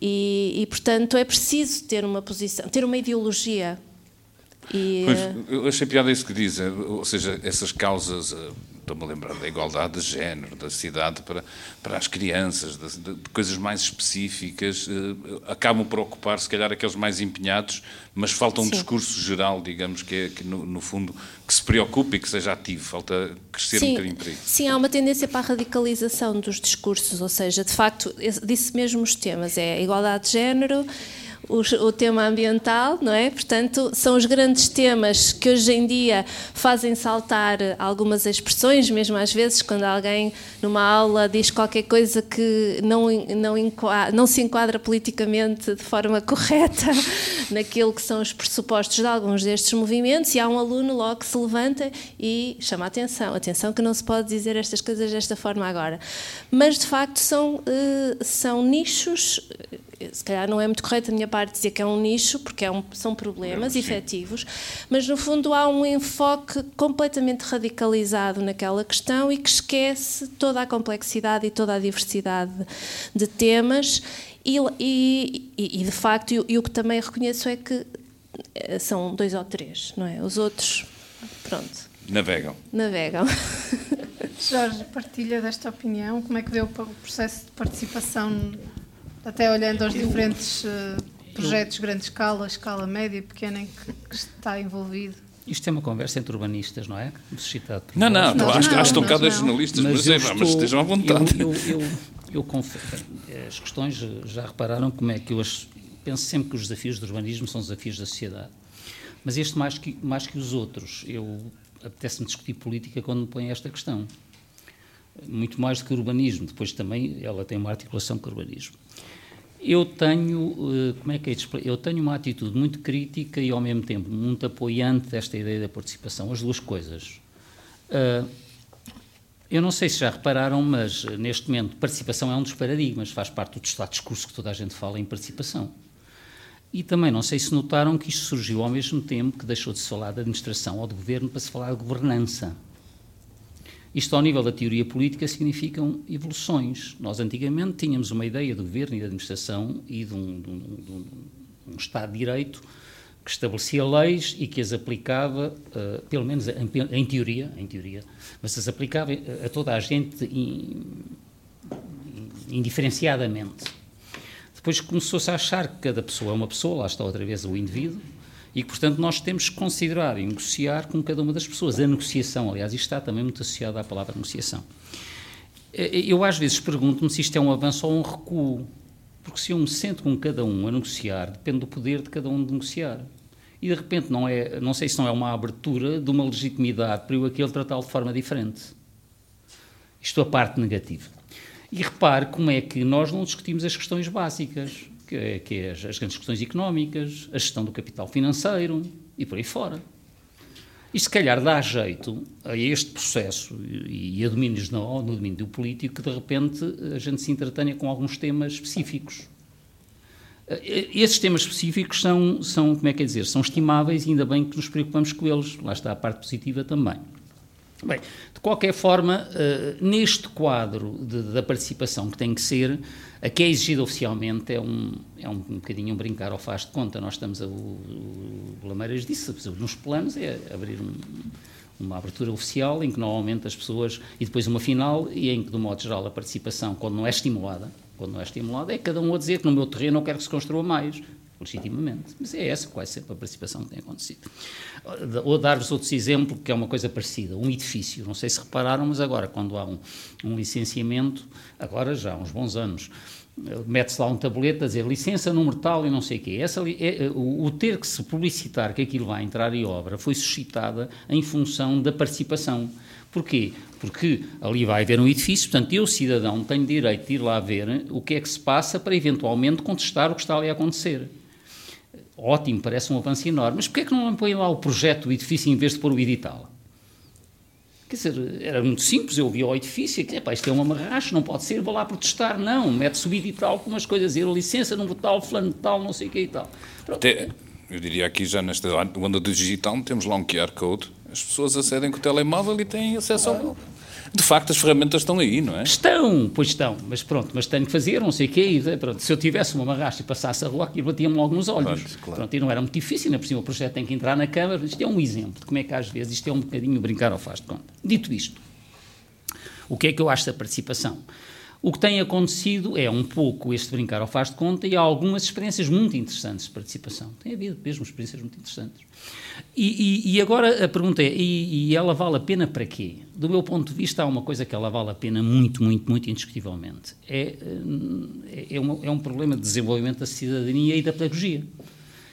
Speaker 4: E, e, portanto é preciso ter uma posição, ter uma ideologia.
Speaker 2: E, pois, eu achei piada isso que diz, ou seja, essas causas eh, estou-me a lembrar da igualdade de género, da cidade para, para as crianças, de, de, coisas mais específicas, eh, acabam por ocupar, se calhar, aqueles mais empenhados, mas falta um Sim. discurso geral, digamos, que, é, que no, no, fundo, que se preocupe e que seja ativo, falta crescer
Speaker 4: Sim.
Speaker 2: um bocadinho para isso.
Speaker 4: Sim, há uma tendência para a radicalização dos discursos, ou seja, de facto, disse mesmo os temas, é a igualdade de género, o, tema ambiental, não é? Portanto, são os grandes temas que hoje em dia fazem saltar algumas expressões, mesmo às vezes quando alguém numa aula diz qualquer coisa que não, não, enquadra, não se enquadra politicamente de forma correta naquilo que são os pressupostos de alguns destes movimentos, e há um aluno logo que se levanta e chama a atenção. Atenção que não se pode dizer estas coisas desta forma agora. Mas, de facto, são, eh, são nichos se calhar não é muito correto da minha parte dizer que é um nicho, porque é um, são problemas Sim. efetivos, mas no fundo há um enfoque completamente radicalizado naquela questão e que esquece toda a complexidade e toda a diversidade de temas. E, e, e de facto, o que também reconheço é que eh, são dois ou três, não é? Os outros, pronto.
Speaker 2: Navegam.
Speaker 4: Navegam.
Speaker 1: Jorge, partilha desta opinião. Como é que vê o processo de participação até olhando aos diferentes uh, projetos, grande escala, escala média, pequena, em que, que está envolvido.
Speaker 5: Isto é uma conversa entre urbanistas, não é?
Speaker 2: Suscitado não, não, não, acho, que estão cá jornalistas, mas, mas, estou, mas estejam à vontade.
Speaker 5: Eu, eu, eu, eu confesso, as questões, já repararam como é que eu as, penso sempre que os desafios do urbanismo são desafios da sociedade. Mas este mais que, mais que os outros, eu apetece-me discutir política quando me põe esta questão. Muito mais do que o urbanismo, depois também ela tem uma articulação com o urbanismo. Eu tenho, eh, como é que é Eu tenho uma atitude muito crítica e ao mesmo tempo muito apoiante desta ideia da participação, as duas coisas. Eh, eu não sei se já repararam, mas eh, neste momento participação é um dos paradigmas, faz parte do estado discurso que toda a gente fala em participação. E também não sei se notaram que isto surgiu ao mesmo tempo que deixou de se falar de administração ou de governo para se falar de governança. Isto, ao nível da teoria política, significam evoluções. Nós, antigamente, tínhamos uma ideia do governo e da administração e de um, de um, de um, um Estado de Direito que estabelecia leis e que as aplicava, uh, pelo menos em, em, teoria, em teoria, mas as aplicava a toda a gente in, indiferenciadamente. Depois começou-se a achar que cada pessoa é uma pessoa, lá está outra vez o indivíduo, e que, portanto, nós temos que considerar e negociar com cada uma das pessoas. A negociação, aliás, isto está também muito associado à palavra negociação. Eu, às vezes, pergunto-me se isto é um avanço ou um recuo, porque se eu me sento com cada um a negociar, depende do poder de cada um de negociar. E, de repente, não, é, não sei se não é uma abertura de uma legitimidade para eu aquele tratá-lo de forma diferente. Isto é a parte negativa. E repare como é que nós não discutimos as questões básicas que que é as, as, grandes questões económicas, a gestão do capital financeiro e por aí fora. E se calhar dá jeito a este processo e, a domínios no, no domínio político que de repente a gente se entretenha com alguns temas específicos. Eh, esses temas específicos são, são, como é que é dizer, são estimáveis e ainda bem que nos preocupamos com eles. Lá está a parte positiva também. Bem, de qualquer forma, uh, neste quadro da participação que tem que ser, a que é exigido oficialmente é um, é um, um bocadinho um brincar ao faz de conta. Nós estamos, a, o, o Lameiras disse, nos planos é abrir um, uma abertura oficial em que normalmente as pessoas, e depois uma final, e em que, do modo geral, a participação, quando não é estimulada, quando não é estimulada, é cada um a dizer que no meu terreno não quero que se construa mais legitimamente. Mas é essa quase sempre a participação que tem acontecido. Ou dar-vos outro exemplo, que é uma coisa parecida, um edifício. Não sei se repararam, mas agora, quando há um, um licenciamento, agora já há uns bons anos, mete-se lá um tabulete a dizer licença número tal e não sei o quê. Essa, é, o, ter que se publicitar que aquilo vai entrar em obra foi suscitada em função da participação. Porquê? Porque ali vai haver um edifício, portanto, eu, cidadão, tenho direito de ir lá ver o que é que se passa para eventualmente contestar o que está ali a acontecer ótimo, parece um avanço enorme, mas porquê é que não põe lá o projeto do edifício em vez de pôr o edital? Quer dizer, era muito simples, eu vi o edifício e disse, isto é uma marracha, não pode ser, vou lá protestar. Não, mete-se o edital com umas coisas, dizer licença, não tal, fulano tal, não sei o que e tal.
Speaker 2: Até, eu diria aqui já nesta onda digital, temos lá um QR Code, as pessoas acedem com o telemóvel e têm acesso ao de facto as ferramentas estão aí, não é?
Speaker 5: Estão, pois estão, mas pronto, mas tenho que fazer, não sei o quê, e, pronto, se eu tivesse uma marracha e passasse a rua, aquilo batia-me logo nos olhos. Claro, claro. Pronto, e não era muito difícil, ainda por cima o projeto tem que entrar na Câmara, isto é um exemplo de como é que às vezes isto é um bocadinho brincar ao faz de conta. Dito isto, o que é que eu acho da participação? O que tem acontecido é um pouco este brincar ao faz de conta e há algumas experiências muito interessantes de participação. Tem havido mesmo experiências muito interessantes. E, e, e agora a pergunta é: e, e, ela vale a pena para quê? Do meu ponto de vista, há uma coisa que ela vale a pena muito, muito, muito indiscutivelmente. É, é, é, uma, é um problema de desenvolvimento da cidadania e da pedagogia.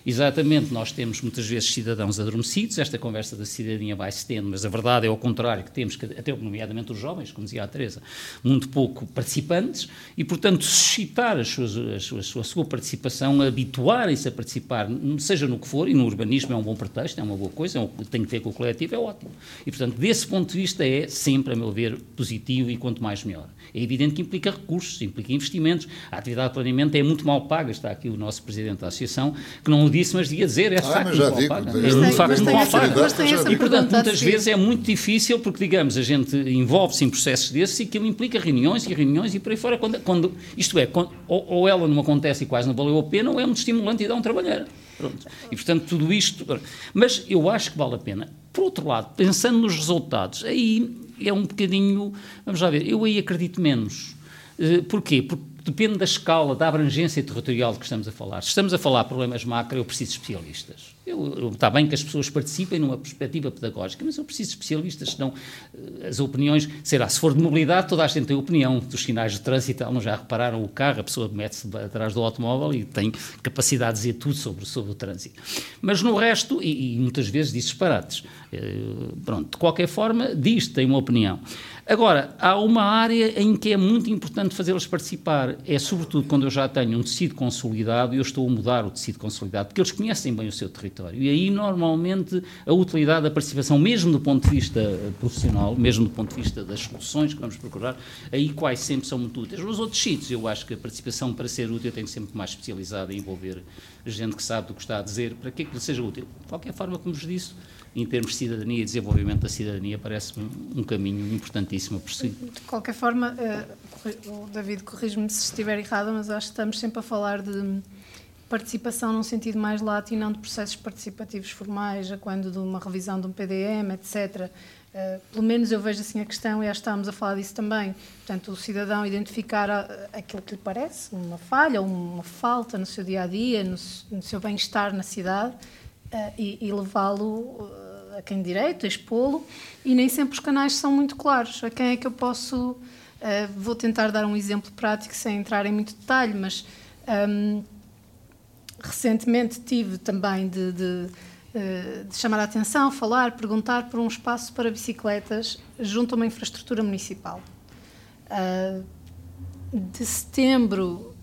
Speaker 5: Exatamente, nós temos muitas vezes cidadãos adormecidos, esta conversa da cidadania vai se tendo, mas a verdade é ao contrário, que temos, que, até nomeadamente os jovens, como dizia a Teresa, muito pouco participantes, e portanto suscitar a sua, a sua, a sua participação, habituarem-se a participar, seja no que for, e no urbanismo é um bom pretexto, é uma boa coisa, é tem que ver com o coletivo, é ótimo. E portanto, desse ponto de vista é sempre, a meu ver, positivo e quanto mais melhor. É evidente que implica recursos, implica investimentos, a atividade de planeamento é muito mal paga, está aqui o nosso Presidente da Associação, que não disse, mas ia dizer, é ah, facto muito mal paga. É de facto muito mal paga. E, portanto, muitas vezes é muito difícil, porque, digamos, a gente envolve-se em processos desses e aquilo implica reuniões e reuniões e por aí fora. Quando, quando isto é, quando, ou, ou, ela não acontece e quase não valeu a pena, ou é muito estimulante e dá um trabalhar. Pronto. E, portanto, tudo isto. Mas eu acho que vale a pena. Por outro lado, pensando nos resultados, aí é um bocadinho. Vamos lá ver, eu aí acredito menos. Eh, porquê? Porque depende da escala, da abrangência territorial de que estamos a falar. Se estamos a falar de problemas macro, eu preciso de especialistas. Eu, eu, está bem que as pessoas participem numa perspectiva pedagógica, mas eu preciso de especialistas, senão eh, as opiniões, será, se for de mobilidade, toda a gente tem opinião dos sinais de trânsito, não já repararam o carro, a pessoa mete-se atrás do automóvel e tem capacidade de dizer tudo sobre, sobre o trânsito. Mas no resto, e, e muitas vezes disparates, pronto, de qualquer forma, diz, tem uma opinião. Agora, há uma área em que é muito importante fazê-los participar, é sobretudo quando eu já tenho um tecido consolidado e eu estou a mudar o tecido consolidado, porque eles conhecem bem o seu território. E aí, normalmente, a utilidade da participação, mesmo do ponto de vista profissional, mesmo do ponto de vista das soluções que vamos procurar, aí quase sempre são muito úteis. Nos outros sítios, eu acho que a participação, para ser útil, tem que ser muito mais especializada em envolver gente que sabe do que está a dizer, para que é lhe seja útil. De qualquer forma, como vos disse, em termos de cidadania e desenvolvimento da cidadania, parece-me um caminho importantíssimo a prosseguir.
Speaker 1: De qualquer forma, uh, David corrige-me se estiver errado, mas acho que estamos sempre a falar de participação num sentido mais lato e não de processos participativos formais, a quando de uma revisão de um PDM, etc. Uh, eh, pelo menos eu vejo assim a questão, e que estamos a falar disso também. Portanto, o cidadão identificar a, aquilo que lhe parece, uma falha uma falta no seu dia a dia, no, no seu bem-estar na cidade, e, e levá-lo a quem direito, expô-lo, e nem sempre os canais são muito claros. A quem é que eu posso. Uh, vou tentar dar um exemplo prático sem entrar em muito detalhe, mas um, recentemente tive também de, de, uh, de, chamar a atenção, falar, perguntar por um espaço para bicicletas junto a uma infraestrutura municipal. Uh, de setembro,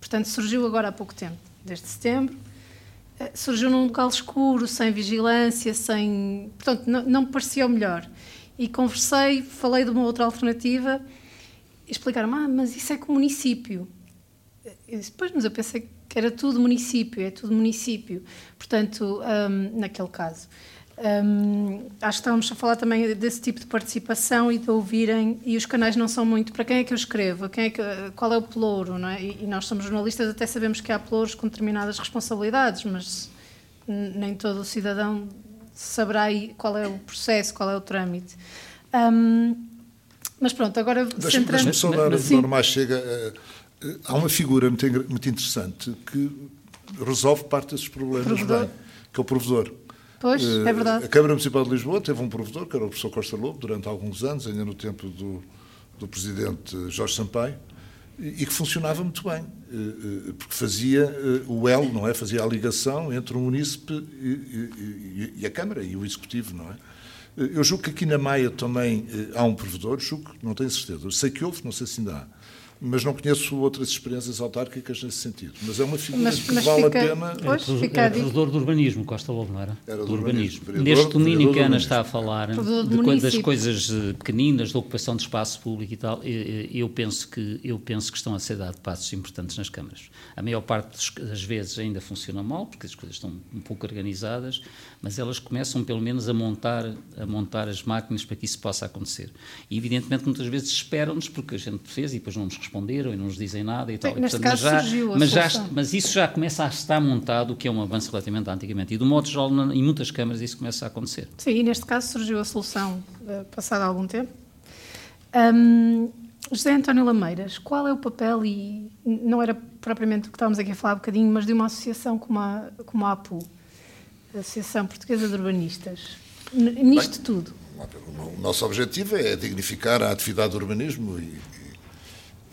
Speaker 1: portanto, surgiu agora há pouco tempo, desde setembro, eh, surgiu num local escuro, sem vigilância, sem. Portanto, não, não me parecia o melhor. E conversei, falei de uma outra alternativa explicaram-me: ah, mas isso é com o município. Eu disse: pois, mas eu pensei que era tudo município, é tudo município. Portanto, um, naquele caso. Um, acho que estávamos a falar também desse tipo de participação e de ouvirem, e os canais não são muito para quem é que eu escrevo, quem é que, qual é o pelouro, não é? E, e, nós somos jornalistas, até sabemos que há pelouros com determinadas responsabilidades, mas nem todo o cidadão saberá qual é o processo, qual é o trâmite. Um, mas pronto, agora
Speaker 3: Deixa-me deixa só dar mais chega. Uh, há uma figura muito, muito interessante que resolve parte desses problemas provedor. bem, que é o provedor.
Speaker 1: Pois, é verdade.
Speaker 3: A Câmara Municipal de Lisboa teve um provedor, que era o professor Costa Lobo, durante alguns anos, ainda no tempo do, do presidente Jorge Sampaio, e que funcionava muito bem, porque fazia o elo, não é? Fazia a ligação entre o munícipe e, e a Câmara e o Executivo, não é? Eu julgo que aqui na Maia também há um provedor, julgo, não tenho certeza. Eu sei que houve, não sei se ainda há mas não conheço outras experiências autárquicas nesse sentido. Mas é uma figura mas, que mas vale fica, a pena.
Speaker 5: Pois, era, era provedor do urbanismo, Costa Lobo, não era? Era do, do urbanismo. urbanismo. Neste domínio que a Ana está a falar, de, das coisas eh, pequeninas, da ocupação de espaço público e tal, eu penso, que, eu penso que estão a ser dados passos importantes nas câmaras. A maior parte das vezes ainda funciona mal, porque as coisas estão um pouco organizadas, mas elas começam pelo menos a montar, a montar as máquinas para que isso possa acontecer. E evidentemente muitas vezes esperam-nos, porque a gente fez e depois não nos responderam e não nos dizem nada e tal.
Speaker 1: neste caso mas, já,
Speaker 5: mas, já, mas isso já começa a estar montado, o que é um avanço relativamente antigamente. E do modo geral, em muitas câmaras isso começa a acontecer.
Speaker 1: Sim, e neste caso surgiu a solução uh, passado algum tempo. Um, José António Lameiras, qual é o papel, e não era propriamente o que estávamos aqui a falar um bocadinho, mas de uma associação como a, como a APU, a Associação Portuguesa de Urbanistas, nisto Bem, tudo?
Speaker 3: O nosso objetivo é dignificar a atividade do urbanismo e,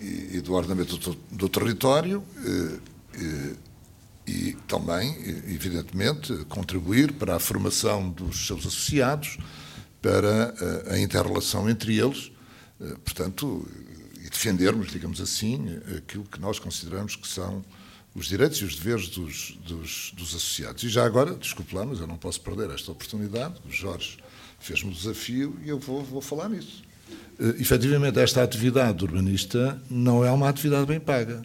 Speaker 3: e, do ordenamento do, do território e, eh, e também, evidentemente, contribuir para a formação dos seus associados, para a, a interrelação entre eles, eh, portanto, e defendermos, digamos assim, aquilo que nós consideramos que são os direitos e os deveres dos, dos, dos associados. E já agora, desculpe lá, mas eu não posso perder esta oportunidade, o Jorge fez-me o desafio e eu vou, vou falar nisso. Uh, efetivamente, esta atividade urbanista não é uma atividade bem paga.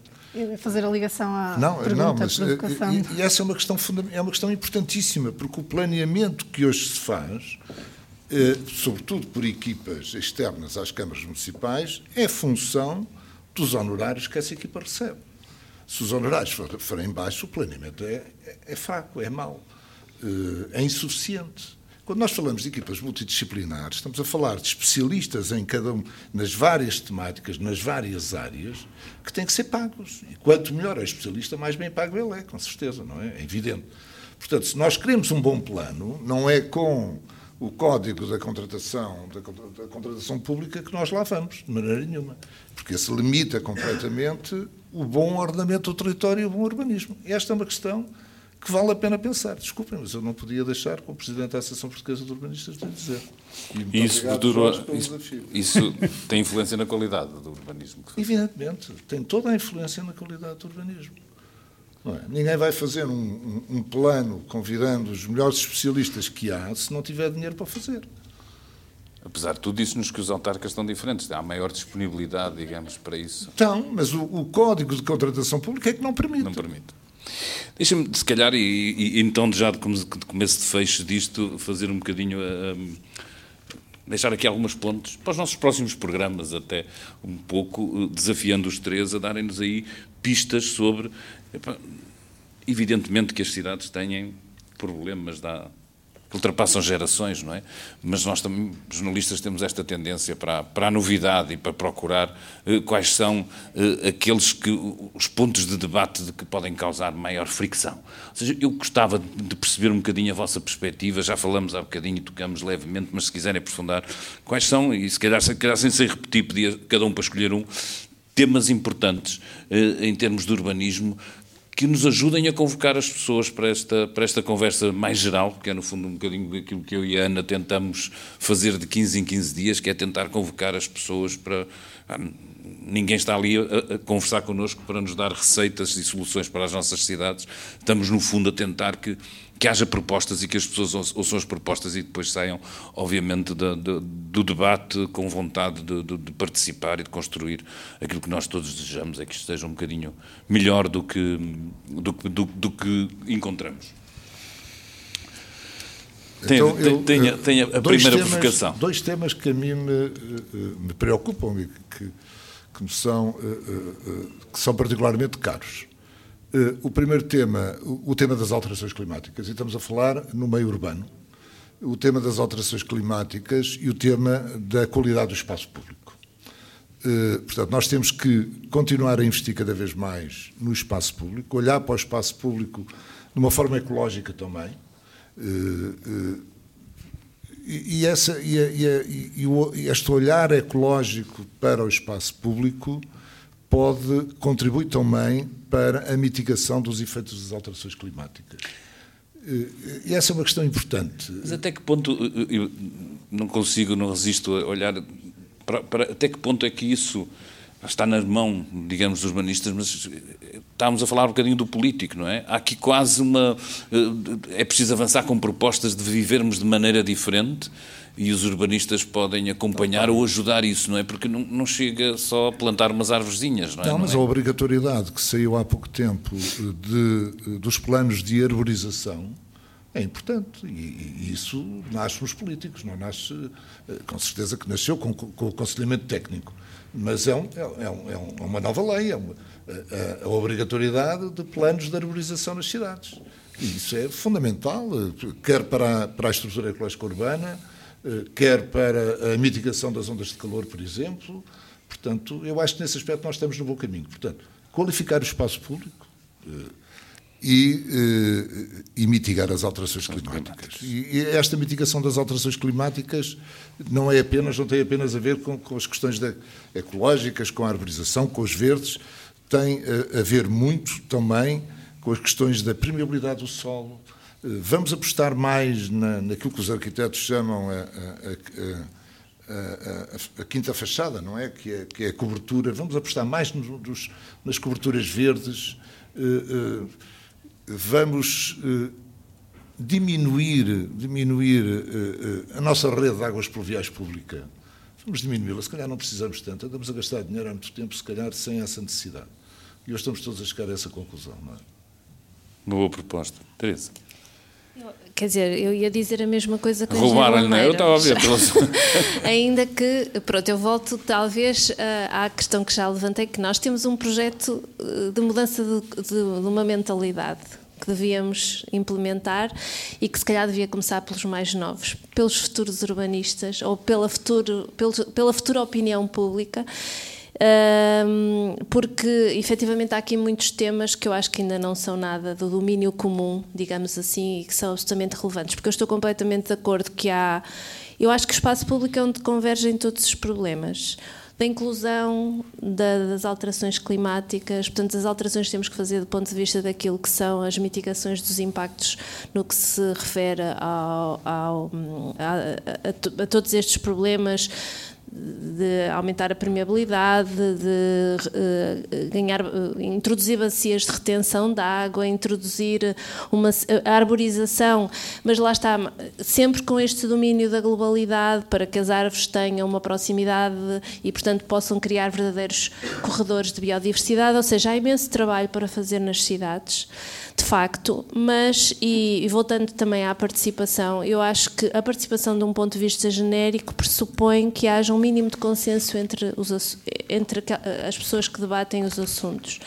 Speaker 1: Fazer a ligação à não, pergunta não, mas, provocação.
Speaker 3: E, e essa é uma, questão é uma questão importantíssima, porque o planeamento que hoje se faz, eh, sobretudo por equipas externas às câmaras municipais, é função dos honorários que essa equipa recebe. Se os honorários forem baixos, o planeamento é, é, é fraco, é mau, eh, é insuficiente. Quando nós falamos de equipas multidisciplinares, estamos a falar de especialistas em cada um, nas várias temáticas, nas várias áreas, que têm que ser pagos. E quanto melhor é o especialista, mais bem pago ele é, com certeza, não é? É evidente. Portanto, se nós queremos um bom plano, não é com o código da contratação, da, da contratação pública que nós lá vamos, de maneira nenhuma. Porque se limita completamente o bom ordenamento do território e o bom urbanismo. Esta é uma questão que vale a pena pensar. Desculpem, mas eu não podia deixar como Presidente da Associação Portuguesa de Urbanistas de dizer.
Speaker 2: isso, isso, isso tem influência na qualidade do urbanismo?
Speaker 3: Evidentemente, tem toda a influência na qualidade do urbanismo. É? Ninguém vai fazer um, um, um, plano convidando os melhores especialistas que há se não tiver dinheiro para fazer.
Speaker 2: Apesar de tudo, isso nos que os autarcas estão diferentes. Há maior disponibilidade, digamos, para isso.
Speaker 3: Então, mas o, o Código de Contratação Pública é que não permite.
Speaker 2: Não permite. Deixa-me, se calhar, e, e, então já de começo de fecho disto, fazer um bocadinho. Um, deixar aqui alguns pontos para os nossos próximos programas, até um pouco eh, desafiando os três a darem-nos aí pistas sobre. Evidentemente que as cidades têm problemas da, ultrapassam gerações, não é? Mas nós também, jornalistas, temos esta tendência para, para a novidade e para procurar eh, quais são eh, aqueles que, os pontos de debate de que podem causar maior fricção. Ou seja, eu gostava de perceber um bocadinho a vossa perspectiva, já falamos há bocadinho, tocamos levemente, mas se quiserem aprofundar, quais são, e se calhar, se calhar sem ser repetir, pedia cada um para escolher um, temas importantes eh, em termos de urbanismo que nos ajudem a convocar as pessoas para esta, para esta conversa mais geral, que é no fundo um bocadinho aquilo que eu e a Ana tentamos fazer de 15 em 15 dias, que é tentar convocar as pessoas para. Ah, ninguém está ali a, a, conversar connosco para nos dar receitas e soluções para as nossas cidades. Estamos, no fundo, a tentar que que haja propostas e que as pessoas ouçam as propostas e depois saiam, obviamente, de, de, do debate com vontade de, de, participar e de construir aquilo que nós todos desejamos, é que isto esteja um bocadinho melhor do que, do, do, do que encontramos. Então, tenha, eu, tenha, tenha a primeira
Speaker 3: temas,
Speaker 2: provocação.
Speaker 3: Dois temas que a mim me, me preocupam e que, que, me são, eh, eh, que são particularmente caros. Eh, o primeiro tema, o tema das alterações climáticas, e estamos a falar no meio urbano, o tema das alterações climáticas e o tema da qualidade do espaço público. Eh, portanto, nós temos que continuar a investir cada vez mais no espaço público, olhar para o espaço público de uma forma ecológica também. Eh, e, essa, e, e, e este olhar ecológico para o espaço público pode contribuir também para a mitigação dos efeitos das alterações climáticas. E essa é uma questão importante.
Speaker 2: Mas até que ponto, eu não consigo, não resisto a olhar, para, para, até que ponto é que isso está na mão, digamos, dos urbanistas, mas estávamos a falar um bocadinho do político, não é? Há aqui quase uma. É preciso avançar com propostas de vivermos de maneira diferente e os urbanistas podem acompanhar ou ajudar isso, não é? Porque não, não chega só a plantar umas árvorezinhas, não é?
Speaker 3: Não, mas
Speaker 2: não
Speaker 3: é? a obrigatoriedade que saiu há pouco tempo de, dos planos de arborização é importante e, e, isso nasce nos políticos, não nasce, eh, com certeza que nasceu com, com o aconselhamento técnico, mas é, um, é, é, um, é uma nova lei, é uma, a, a, obrigatoriedade de planos de arborização nas cidades. E isso é fundamental, eh, quer para a, para a estrutura ecológica urbana, quer para a mitigação das ondas de calor, por exemplo, Portanto, eu acho que nesse aspecto nós estamos no bom caminho. Portanto, qualificar o espaço público eh, e, eh, e mitigar as alterações climáticas. E, esta mitigação das alterações climáticas não é apenas, não tem apenas a ver com, com as questões de, ecológicas, com a arborização, com os verdes, tem a, a ver muito também com as questões da permeabilidade do solo. Eh, vamos apostar mais na, naquilo que os arquitetos chamam a, a, a, a, quinta fachada, não é? Que, é? que é a cobertura. Vamos apostar mais nos, nas coberturas verdes. Uh, uh, vamos uh, diminuir, diminuir a nossa rede de águas pluviais pública. Vamos diminuí-la. Se calhar não precisamos tanto. Andamos a gastar dinheiro há muito tempo, se calhar, sem essa necessidade. E hoje estamos todos a chegar a essa conclusão, não é?
Speaker 2: Boa proposta. Teresa.
Speaker 4: Quer dizer, eu ia dizer a mesma coisa que
Speaker 2: Roubaram-lhe, não é? Eu estava a ver.
Speaker 4: Ainda que, pronto, eu volto talvez à questão que já levantei, que nós temos um projeto eh, de mudança de, de, de uma mentalidade que devíamos implementar e que se calhar devia começar pelos mais novos, pelos futuros urbanistas ou pela, futuro, pela futura opinião pública porque efetivamente há aqui muitos temas que eu acho que ainda não são nada do domínio comum, digamos assim, e que são absolutamente relevantes, porque eu estou completamente de acordo que há. Eu acho que o espaço público é onde convergem todos os problemas da inclusão, da, das alterações climáticas. Portanto, as alterações que temos que fazer do ponto de vista daquilo que são as mitigações dos impactos no que se refere ao, ao, a, a, a, todos estes problemas de aumentar a permeabilidade, de uh, ganhar, uh, introduzir bacias de retenção de água, introduzir uma a arborização, mas lá está, sempre com este domínio da globalidade, para que as árvores tenham uma proximidade e, portanto, possam criar verdadeiros corredores de biodiversidade, ou seja, há imenso trabalho para fazer nas cidades de facto, mas, e, e, voltando também à participação, eu acho que a participação de um ponto de vista genérico pressupõe que haja um mínimo de consenso entre, os, entre as pessoas que debatem os assuntos.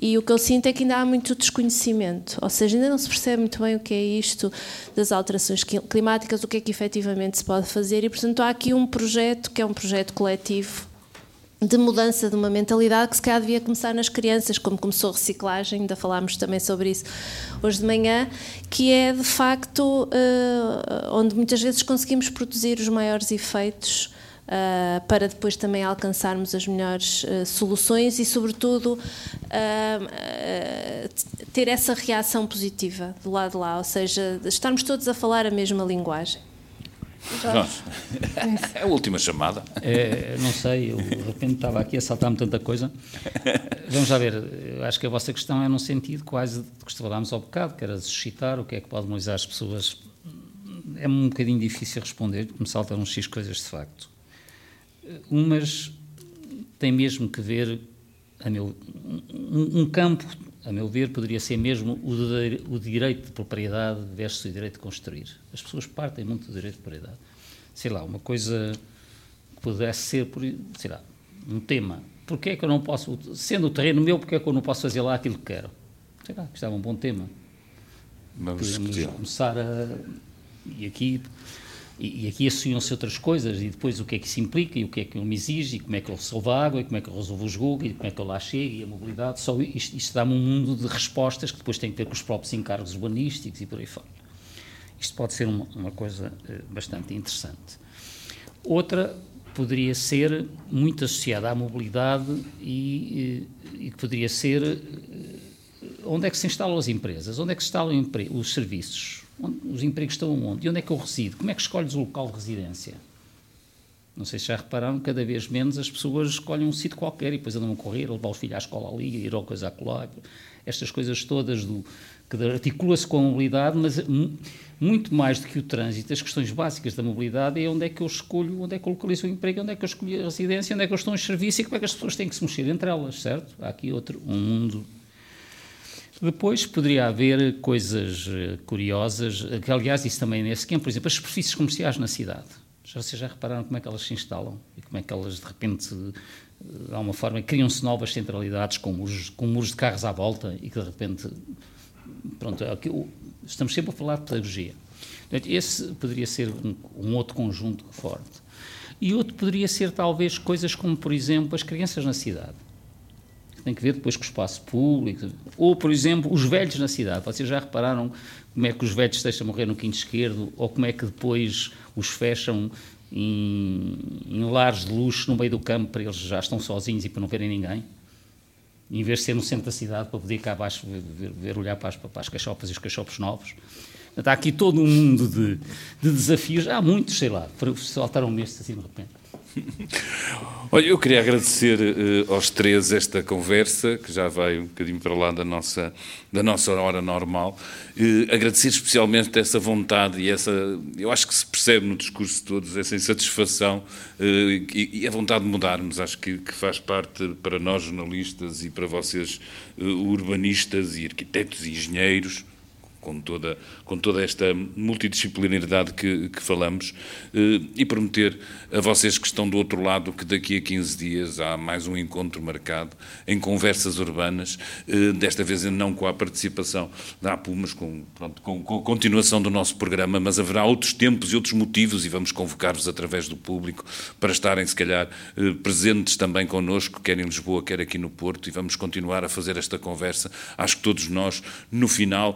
Speaker 4: E o que eu sinto é que ainda há muito desconhecimento, ou seja, ainda não se percebe muito bem o que é isto das alterações climáticas, o que é que efetivamente se pode fazer, e portanto há aqui um projeto que é um projeto coletivo de mudança de uma mentalidade que se calhar devia começar nas crianças, como começou a reciclagem, ainda falámos também sobre isso hoje de manhã, que é de facto uh, onde muitas vezes conseguimos produzir os maiores efeitos uh, para depois também alcançarmos as melhores uh, soluções e, sobretudo, ter essa reação positiva do lado de lá, ou seja, estarmos todos a falar a mesma linguagem.
Speaker 2: É a última chamada.
Speaker 5: É, não sei, eu de repente estava aqui a saltar-me tanta coisa. Vamos lá ver, eu acho que a vossa questão é num sentido quase que falámos ao bocado, que era suscitar o que é que pode mobilizar as pessoas. É um bocadinho difícil responder, porque me saltam uns X coisas de facto. Umas têm mesmo que ver, a meu, um, um campo a meu ver, poderia ser mesmo o, de, o direito de propriedade versus o direito de construir. As pessoas partem muito do direito de propriedade. Sei lá, uma coisa que pudesse ser, por, sei lá, um tema. Porquê é que eu não posso, sendo o terreno meu, porquê é que eu não posso fazer lá aquilo que quero? Sei lá, que estava um bom tema.
Speaker 2: Vamos Podemos
Speaker 5: começar a... E aqui e, e aqui associam-se outras coisas, e depois o que é que isso implica, e o que é que ele me exige, e como é que ele resolve a água, e como é que ele resolve o jogo, e como é que ele lá chega, e a mobilidade. Só isto, isto dá-me um mundo de respostas que depois tem que ver com os próprios encargos urbanísticos e por aí fora. Isto pode ser uma, uma coisa uh, bastante interessante. Outra poderia ser muito associada à mobilidade e, e, e que poderia ser uh, onde é que se instalam as empresas, onde é que se instalam os serviços, os empregos estão onde? E onde é que eu resido? Como é que escolhes o local de residência? Não sei se já repararam, cada vez menos as pessoas escolhem um sítio qualquer e depois andam a correr, a levar o filho à escola ali, ir ao coisa acolá. Estas coisas todas do, que articula-se com a mobilidade, mas muito mais do que o trânsito, as questões básicas da mobilidade é onde é que eu escolho, onde é que eu localizo o emprego, onde é que eu escolho a residência, onde é que eu estou em serviço e como é que as pessoas têm que se mexer entre elas, certo? Há aqui outro, um mundo depois poderia haver coisas eh, curiosas, que aliás isso também nesse esquema, por exemplo, as superfícies comerciais na cidade. Já, vocês já repararam como é que elas se instalam e como é que elas de repente, de eh, alguma forma, criam-se novas centralidades com muros, com muros de carros à volta e que de repente, pronto, é estamos sempre a falar de pedagogia. Esse poderia ser um outro conjunto forte. E outro poderia ser, talvez, coisas como, por exemplo, as crianças na cidade. Tem que ver depois com o espaço público. Ou, por exemplo, os velhos na cidade. Vocês já repararam como é que os velhos deixam morrer no quinto esquerdo? Ou como é que depois os fecham em, em lares de luxo no meio do campo para eles já estão sozinhos e para não verem ninguém? Em vez de ser no centro da cidade para poder cá abaixo ver, ver, ver olhar para as, para as cachopas e os cachopos novos. Está aqui todo um mundo de, de desafios. Há muitos, sei lá, saltaram-me estes assim de repente.
Speaker 2: Olha, eu queria agradecer uh, aos três esta conversa, que já vai um bocadinho para lá da nossa, da nossa hora normal. Uh, agradecer especialmente essa vontade e essa. Eu acho que se percebe no discurso de todos essa insatisfação uh, e, e, a vontade de mudarmos. Acho que, que, faz parte para nós, jornalistas, e para vocês, urbanistas e arquitetos e engenheiros com toda, com toda esta multidisciplinaridade que, que falamos, eh, e prometer a vocês que estão do outro lado que daqui a 15 dias há mais um encontro marcado em conversas urbanas, eh, desta vez não com a participação da APU, com, pronto, com, com a continuação do nosso programa, mas haverá outros tempos e outros motivos, e vamos convocar-vos através do público para estarem, se calhar, eh, presentes também connosco, quer em Lisboa, quer aqui no Porto, e vamos continuar a fazer esta conversa. Acho que todos nós, no final,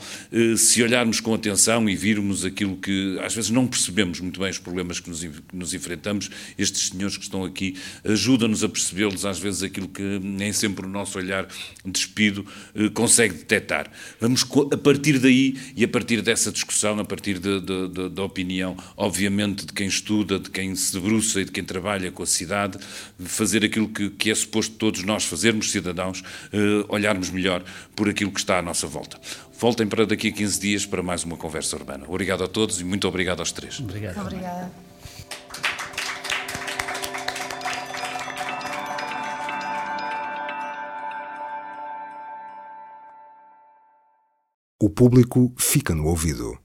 Speaker 2: se olharmos com atenção e virmos aquilo que às vezes não percebemos muito bem os problemas que nos, que nos enfrentamos, estes senhores que estão aqui ajudam-nos a percebê-los, às vezes aquilo que nem sempre o nosso olhar despido eh, consegue detectar. Vamos, a partir daí e a partir dessa discussão, a partir da opinião, obviamente, de quem estuda, de quem se debruça e de quem trabalha com a cidade, fazer aquilo que, que é suposto todos nós fazermos, cidadãos, eh, olharmos melhor por aquilo que está à nossa volta. Voltem para daqui a 15 dias para mais uma conversa urbana. Obrigado a todos e muito obrigado aos três.
Speaker 5: Obrigado.
Speaker 1: Obrigada.
Speaker 6: O público fica no ouvido.